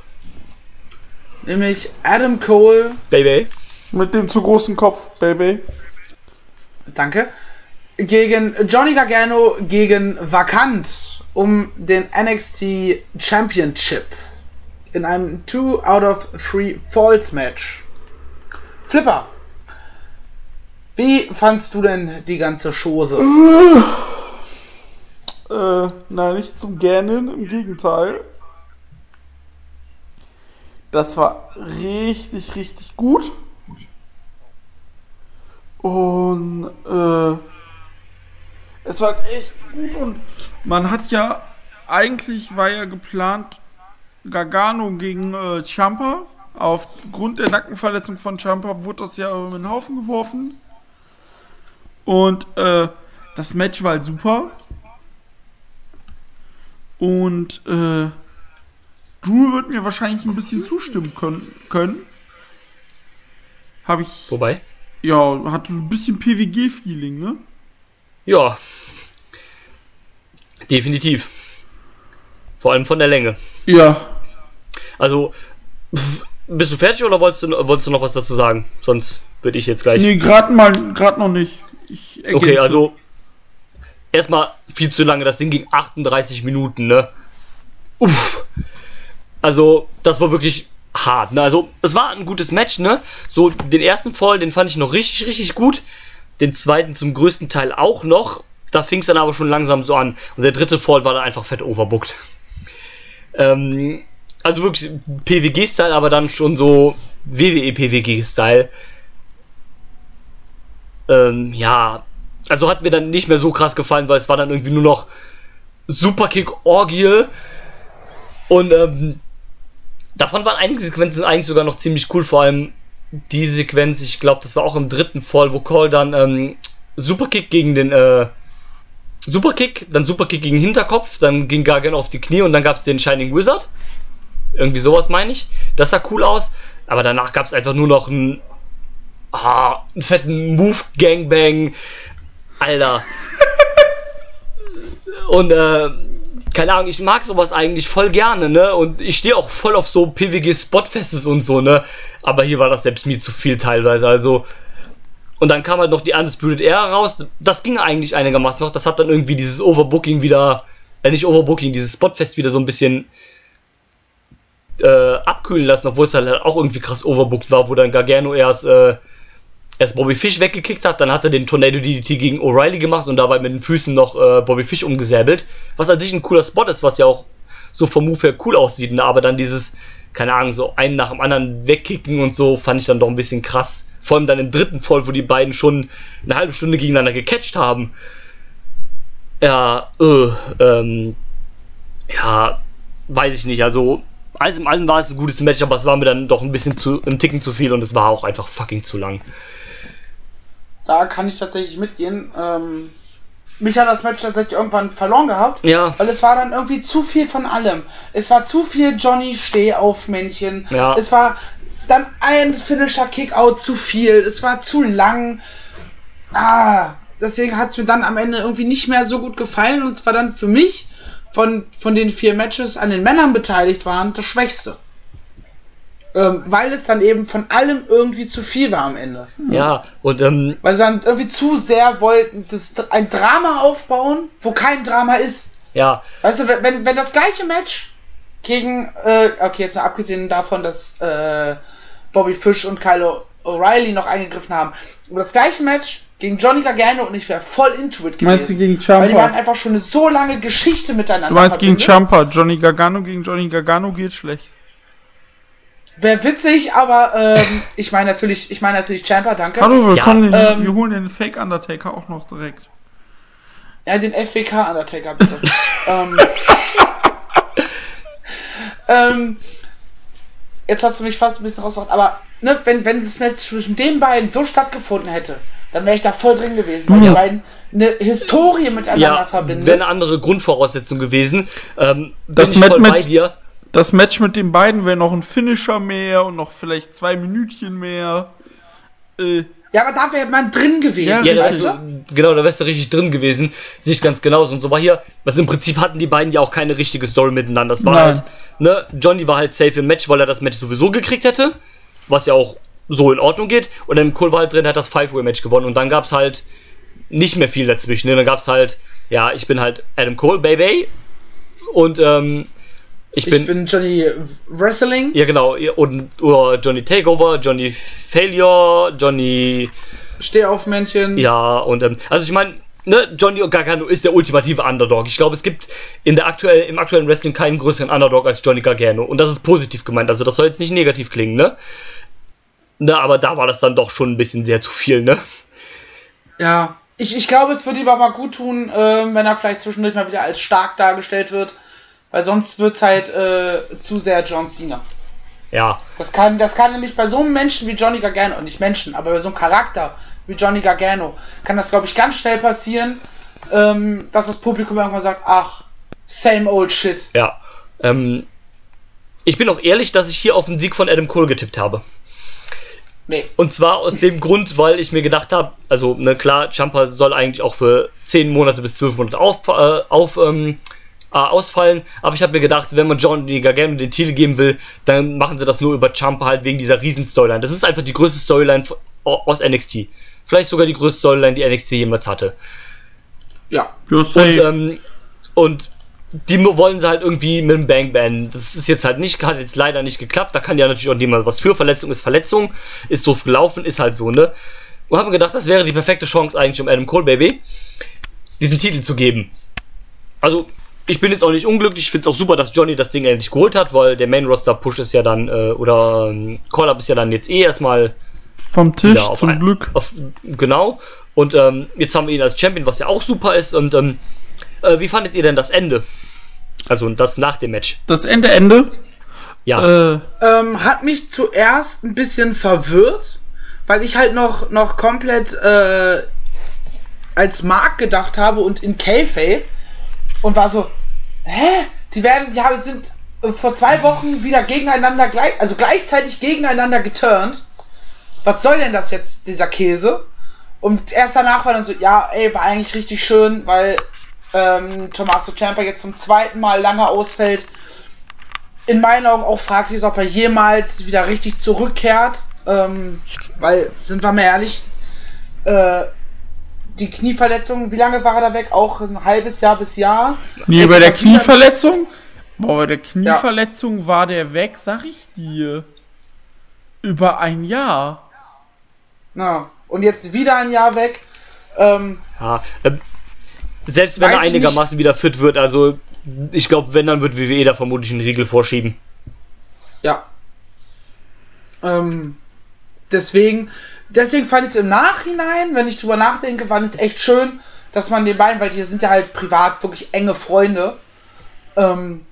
Nämlich Adam Cole. Baby. Mit dem zu großen Kopf, Baby. Danke. Gegen Johnny Gargano gegen Vakant um den NXT Championship. In einem 2 out of 3 Falls Match. Flipper. Wie fandst du denn die ganze Chose? Äh, nein, nicht zum Gähnen, im Gegenteil. Das war richtig, richtig gut. Und äh, es war echt gut und man hat ja eigentlich war ja geplant Gargano gegen äh, Champa. Aufgrund der Nackenverletzung von Champa wurde das ja in den Haufen geworfen. Und äh, das Match war halt super. Und äh, Drew wird mir wahrscheinlich ein bisschen zustimmen können. können. Habe ich. Wobei? Ja, hat so ein bisschen PWG-Feeling, ne? Ja. Definitiv. Vor allem von der Länge. Ja. Also, pff, bist du fertig oder wolltest du, wolltest du noch was dazu sagen? Sonst würde ich jetzt gleich. Nee, gerade mal, gerade noch nicht. Ich okay, also erstmal viel zu lange. Das Ding ging 38 Minuten, ne? Uff. Also, das war wirklich hart, ne? Also, es war ein gutes Match, ne? So, den ersten Fall, den fand ich noch richtig, richtig gut. Den zweiten zum größten Teil auch noch. Da fing es dann aber schon langsam so an. Und der dritte Fall war dann einfach fett overbooked. Ähm, also wirklich PWG-Style, aber dann schon so WWE-PWG-Style. Ähm, ja, also hat mir dann nicht mehr so krass gefallen, weil es war dann irgendwie nur noch Superkick-Orgie. Und ähm, davon waren einige Sequenzen eigentlich sogar noch ziemlich cool, vor allem die Sequenz, ich glaube, das war auch im dritten Fall, wo Cole dann ähm, Superkick gegen den äh, Superkick, dann Superkick gegen Hinterkopf, dann ging Gargano auf die Knie und dann gab es den Shining Wizard. Irgendwie sowas meine ich. Das sah cool aus, aber danach gab es einfach nur noch einen, ah, einen fetten Move-Gangbang. Alter. und äh, keine Ahnung, ich mag sowas eigentlich voll gerne, ne? Und ich stehe auch voll auf so PWG-Spotfestes und so, ne? Aber hier war das selbst mir zu viel teilweise, also. Und dann kam halt noch die Undisputed Era raus. Das ging eigentlich einigermaßen noch. Das hat dann irgendwie dieses Overbooking wieder, äh, nicht Overbooking, dieses Spotfest wieder so ein bisschen äh, abkühlen lassen, obwohl es halt auch irgendwie krass overbooked war, wo dann Gargano erst, äh, erst Bobby Fish weggekickt hat, dann hat er den Tornado DDT gegen O'Reilly gemacht und dabei mit den Füßen noch äh, Bobby Fish umgesäbelt. Was an sich ein cooler Spot ist, was ja auch so vom Move her cool aussieht, ne? aber dann dieses, keine Ahnung, so einen nach dem anderen wegkicken und so, fand ich dann doch ein bisschen krass. Vor allem dann im dritten Fall, wo die beiden schon eine halbe Stunde gegeneinander gecatcht haben. Ja, äh, ähm, ja, weiß ich nicht. Also, alles im Allem war es ein gutes Match, aber es war mir dann doch ein bisschen zu, ein Ticken zu viel und es war auch einfach fucking zu lang. Da kann ich tatsächlich mitgehen. Ähm, mich hat das Match tatsächlich irgendwann verloren gehabt. Ja. Weil es war dann irgendwie zu viel von allem. Es war zu viel Johnny Stehaufmännchen. Ja. Es war dann ein Finisher Kickout zu viel. Es war zu lang. Ah, deswegen hat es mir dann am Ende irgendwie nicht mehr so gut gefallen und es war dann für mich von, von den vier Matches an den Männern beteiligt waren, das Schwächste. Ähm, weil es dann eben von allem irgendwie zu viel war am Ende. Ja, und ähm, Weil sie dann irgendwie zu sehr wollten, das, ein Drama aufbauen, wo kein Drama ist. ja, Weißt du, wenn, wenn das gleiche Match gegen, äh, okay, jetzt mal abgesehen davon, dass äh, Bobby Fish und Kyle O'Reilly noch eingegriffen haben, aber das gleiche Match gegen Johnny Gargano und ich wäre voll into it gewesen. Meinst du gegen Weil die waren Champa? einfach schon eine so lange Geschichte miteinander. Du meinst gegen verbindet. Champa. Johnny Gargano gegen Johnny Gargano geht schlecht. Wäre witzig, aber ähm, ich meine natürlich, ich meine natürlich Champa, danke. Hallo, wir, Ja, den, ähm, wir holen den Fake Undertaker auch noch direkt. Ja, den FWK Undertaker, bitte. ähm, ähm, jetzt hast du mich fast ein bisschen rausgebracht, aber ne, wenn, wenn das Match zwischen den beiden so stattgefunden hätte, dann wäre ich da voll drin gewesen, weil ja. die beiden eine Historie miteinander ja, verbinden. Wäre eine andere Grundvoraussetzung gewesen. Ähm, das Match mit, dir. Das Match mit den beiden wäre noch ein Finisher mehr und noch vielleicht zwei Minütchen mehr. Äh, ja, aber da wäre man drin gewesen. Ja, ja weißt du? genau, da wärst du richtig drin gewesen. Sich ganz genauso. Und so war hier, also im Prinzip hatten die beiden ja auch keine richtige Story miteinander. Das war Nein. halt, ne, Johnny war halt safe im Match, weil er das Match sowieso gekriegt hätte. Was ja auch so in Ordnung geht. Und dann Cole war halt drin, hat das Five-Way-Match gewonnen. Und dann gab es halt nicht mehr viel dazwischen. Ne? Dann gab es halt, ja, ich bin halt Adam Cole, Baby. Und, ähm, ich bin, ich bin Johnny Wrestling. Ja, genau. Und oder Johnny Takeover, Johnny Failure, Johnny. Stehaufmännchen. Ja, und ähm, also ich meine, ne, Johnny Gargano ist der ultimative Underdog. Ich glaube, es gibt in der aktuell, im aktuellen Wrestling keinen größeren Underdog als Johnny Gargano. Und das ist positiv gemeint. Also das soll jetzt nicht negativ klingen, ne? Ne, aber da war das dann doch schon ein bisschen sehr zu viel, ne? Ja. Ich, ich glaube, es würde ihm aber gut tun, äh, wenn er vielleicht zwischendurch mal wieder als stark dargestellt wird weil sonst wird es halt äh, zu sehr John Cena. Ja. Das kann, das kann nämlich bei so einem Menschen wie Johnny Gargano, nicht Menschen, aber bei so einem Charakter wie Johnny Gargano, kann das, glaube ich, ganz schnell passieren, ähm, dass das Publikum irgendwann sagt, ach, same old shit. Ja. Ähm, ich bin auch ehrlich, dass ich hier auf den Sieg von Adam Cole getippt habe. Nee. Und zwar aus dem Grund, weil ich mir gedacht habe, also, ne, klar, Champa soll eigentlich auch für 10 Monate bis 12 Monate auf, äh, auf ähm, äh, ausfallen. Aber ich habe mir gedacht, wenn man Johnny Gargano den Titel geben will, dann machen sie das nur über Champa halt wegen dieser riesen Storyline. Das ist einfach die größte Storyline aus NXT. Vielleicht sogar die größte Storyline, die NXT jemals hatte. Ja. Und, ähm, und die wollen sie halt irgendwie mit dem Bang Bang. Das ist jetzt halt nicht, hat jetzt leider nicht geklappt. Da kann ja natürlich auch niemand was für. Verletzung ist Verletzung. Ist doof gelaufen, ist halt so, ne? Und haben gedacht, das wäre die perfekte Chance eigentlich, um Adam Cole Baby diesen Titel zu geben. Also, ich bin jetzt auch nicht unglücklich. Ich finde es auch super, dass Johnny das Ding endlich geholt hat, weil der Main Roster Push ist ja dann, äh, oder ähm, Call-Up ist ja dann jetzt eh erstmal vom Tisch zum ein, Glück. Auf, genau. Und ähm, jetzt haben wir ihn als Champion, was ja auch super ist. Und ähm, äh, wie fandet ihr denn das Ende? Also das nach dem Match. Das Ende, Ende? Ja. Äh. Ähm, hat mich zuerst ein bisschen verwirrt, weil ich halt noch, noch komplett äh, als Mark gedacht habe und in K-Faith und war so, hä? Die werden, die haben, sind äh, vor zwei Wochen wieder gegeneinander gleich, also gleichzeitig gegeneinander geturnt. Was soll denn das jetzt, dieser Käse? Und erst danach war dann so, ja, ey, war eigentlich richtig schön, weil ähm, Tommaso Ciampa jetzt zum zweiten Mal lange ausfällt. In meinen Augen auch fraglich ist, ob er jemals wieder richtig zurückkehrt. Ähm, weil, sind wir mal ehrlich, äh, die Knieverletzung, wie lange war er da weg? Auch ein halbes Jahr bis Jahr? Nee, bei der Knieverletzung? Boah, bei der Knieverletzung ja. war der weg, sag ich dir. Über ein Jahr. Na, und jetzt wieder ein Jahr weg. Ähm, ja, äh, selbst wenn er einigermaßen wieder fit wird, also ich glaube, wenn, dann wird WWE da vermutlich einen Riegel vorschieben. Ja. Ähm, deswegen, deswegen fand ich es im Nachhinein, wenn ich drüber nachdenke, fand ich es echt schön, dass man den beiden, weil die sind ja halt privat wirklich enge Freunde, ähm,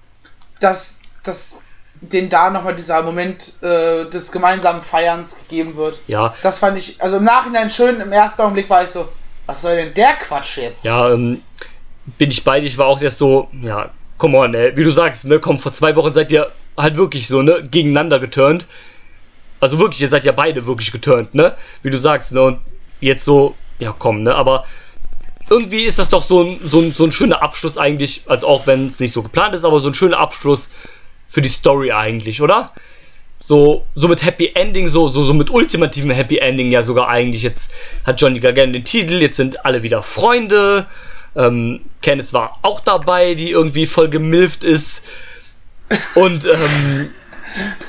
dass, dass den da nochmal dieser Moment äh, des gemeinsamen Feierns gegeben wird. Ja. Das fand ich, also im Nachhinein schön, im ersten Augenblick war ich so, was soll denn der Quatsch jetzt? Ja, ähm, bin ich bei dir, ich war auch erst so, ja, come on, ey, wie du sagst, ne, komm, vor zwei Wochen seid ihr halt wirklich so, ne, gegeneinander geturnt. Also wirklich, ihr seid ja beide wirklich geturnt, ne? Wie du sagst, ne? Und jetzt so, ja komm, ne? Aber irgendwie ist das doch so ein, so ein, so ein schöner Abschluss eigentlich, als auch wenn es nicht so geplant ist, aber so ein schöner Abschluss für die Story eigentlich, oder? So, so mit Happy Ending, so, so, so mit ultimativem Happy Ending ja sogar eigentlich. Jetzt hat Johnny Gargano den Titel, jetzt sind alle wieder Freunde. Ähm, Candice war auch dabei, die irgendwie voll gemilft ist. Und ähm,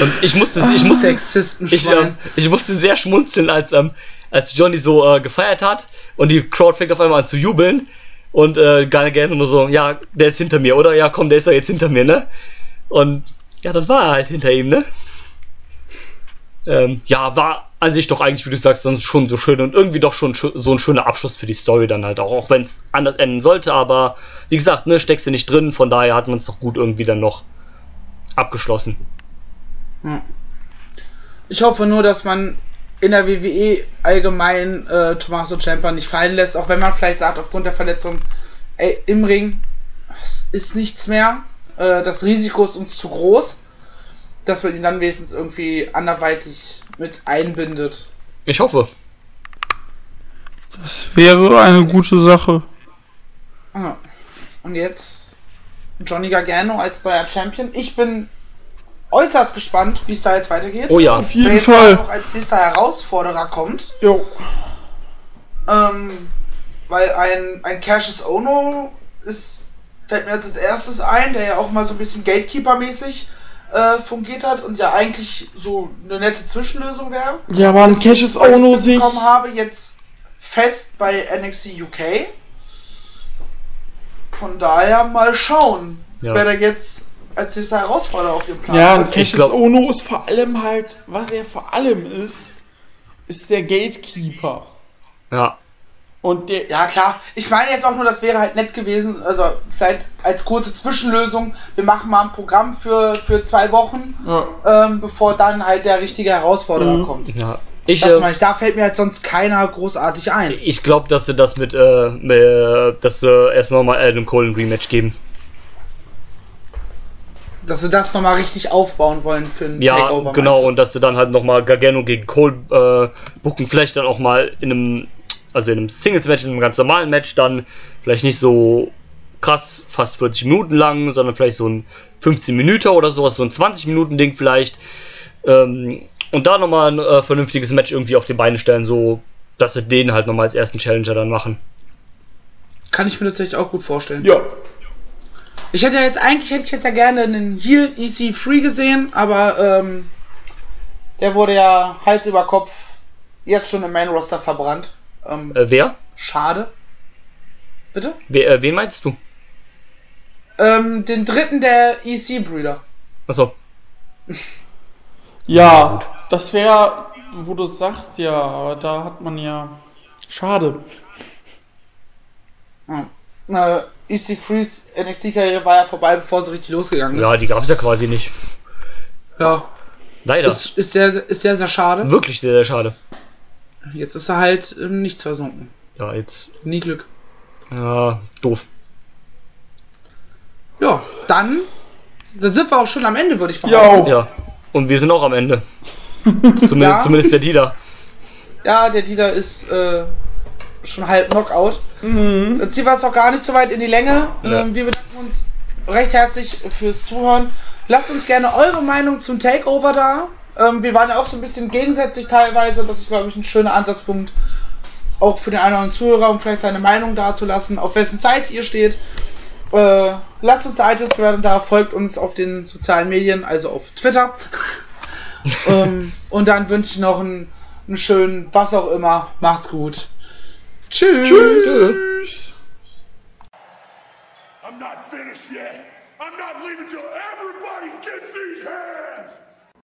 und ich musste, ich musste, ich, äh, ich musste sehr schmunzeln, als, ähm, als Johnny so äh, gefeiert hat und die Crowd fängt auf einmal an zu jubeln und äh, gerne nur so, ja, der ist hinter mir, oder? Ja, komm, der ist ja jetzt hinter mir, ne? Und ja, dann war er halt hinter ihm, ne? Ähm, ja, war an sich doch eigentlich, wie du sagst, dann schon so schön und irgendwie doch schon so ein schöner Abschluss für die Story dann halt auch, auch wenn es anders enden sollte, aber wie gesagt, ne, steckst du nicht drin, von daher hat man es doch gut irgendwie dann noch abgeschlossen. Ich hoffe nur, dass man in der WWE allgemein äh, Tommaso Ciampa nicht fallen lässt, auch wenn man vielleicht sagt, aufgrund der Verletzung, ey, im Ring es ist nichts mehr, äh, das Risiko ist uns zu groß, dass man ihn dann wenigstens irgendwie anderweitig mit einbindet. Ich hoffe. Das wäre eine gute Sache. Ja. Und jetzt Johnny Gargano als neuer Champion. Ich bin äußerst gespannt, wie es da jetzt weitergeht. Oh ja. Auf jeden Fall. noch als nächster Herausforderer kommt. Jo. Ähm, weil ein, ein Cassius Ono ist, fällt mir jetzt als erstes ein, der ja auch mal so ein bisschen Gatekeeper-mäßig äh, fungiert hat und ja eigentlich so eine nette Zwischenlösung wäre. Ja, aber ein Cassius was ich Ono sich. mitbekommen habe, jetzt fest bei NXT UK. Von daher mal schauen, Ja. wer da jetzt als nächster Herausforderer auf dem Plan Ja, hat. Cassius Ono ist vor allem halt, was er vor allem ist, ist der Gatekeeper. Ja. Und der. Ja, klar. Ich meine jetzt auch nur, das wäre halt nett gewesen, also vielleicht als kurze Zwischenlösung. Wir machen mal ein Programm für, für zwei Wochen, Ja. ähm, bevor dann halt der richtige Herausforderer Mhm. kommt. ja. Ich, Das äh, meine ich, da fällt mir halt sonst keiner großartig ein. ich glaube, dass sie das mit, äh, mit dass sie erst nochmal Adam Cole ein Rematch geben. Dass wir das nochmal richtig aufbauen wollen für ein Ja, Takeover. genau, und dass sie dann halt nochmal Gargano gegen Cole äh, buchen, vielleicht dann auch mal in einem, also in einem Singles-Match, in einem ganz normalen Match, dann vielleicht nicht so krass, fast 40 Minuten lang, sondern vielleicht so ein 15 Minuten oder sowas, so ein 20 Minuten Ding vielleicht. Ähm, und da nochmal ein äh, vernünftiges Match irgendwie auf die Beine stellen, so dass sie den halt nochmal als ersten Challenger dann machen. Kann ich mir tatsächlich auch gut vorstellen. Ja. Ich hätte ja jetzt eigentlich hätte ich jetzt ja gerne einen Heal EC3 gesehen, aber ähm, der wurde ja Hals über Kopf jetzt schon im Main Roster verbrannt. Ähm, Äh, wer? schade. Bitte? wer äh, wen meinst du? Ähm, den dritten der EC-Brüder. Achso, Ja, das wäre, wo du sagst, ja, aber da hat man ja. Schade. Ja. Äh, EC3s NXT-Karriere war ja vorbei, bevor sie richtig losgegangen ist. ja, die gab es ja quasi nicht. ja. Leider. Ist, ist, sehr, ist sehr, sehr schade. Wirklich sehr, sehr schade. Jetzt ist er halt im Nichts versunken. Ja, jetzt. Nie Glück. Ja, doof. Ja, dann, dann sind wir auch schon am Ende, würde ich Ja, behaupten. Ja. Und wir sind auch am Ende. Zumindest, Ja. zumindest der Dieter. Ja, der Dieter ist äh, schon halb Knockout. Mhm. Dann ziehen wir es auch gar nicht so weit in die Länge. Ja. Ähm, wir bedanken uns recht herzlich fürs Zuhören. Lasst uns gerne eure Meinung zum Takeover da. Ähm, wir waren ja auch so ein bisschen gegensätzlich teilweise. Das ist, glaube ich, ein schöner Ansatzpunkt. Auch für den einen oder anderen Zuhörer, um vielleicht seine Meinung dazulassen, auf wessen Seite ihr steht. Äh, lasst uns eine iTunes-Bewertung da, folgt uns auf den sozialen Medien, also auf Twitter. ähm, und dann wünsche ich noch einen, einen schönen, was auch immer. Macht's gut. Tschüss. Tschüss. I'm not finished yet. I'm not leaving till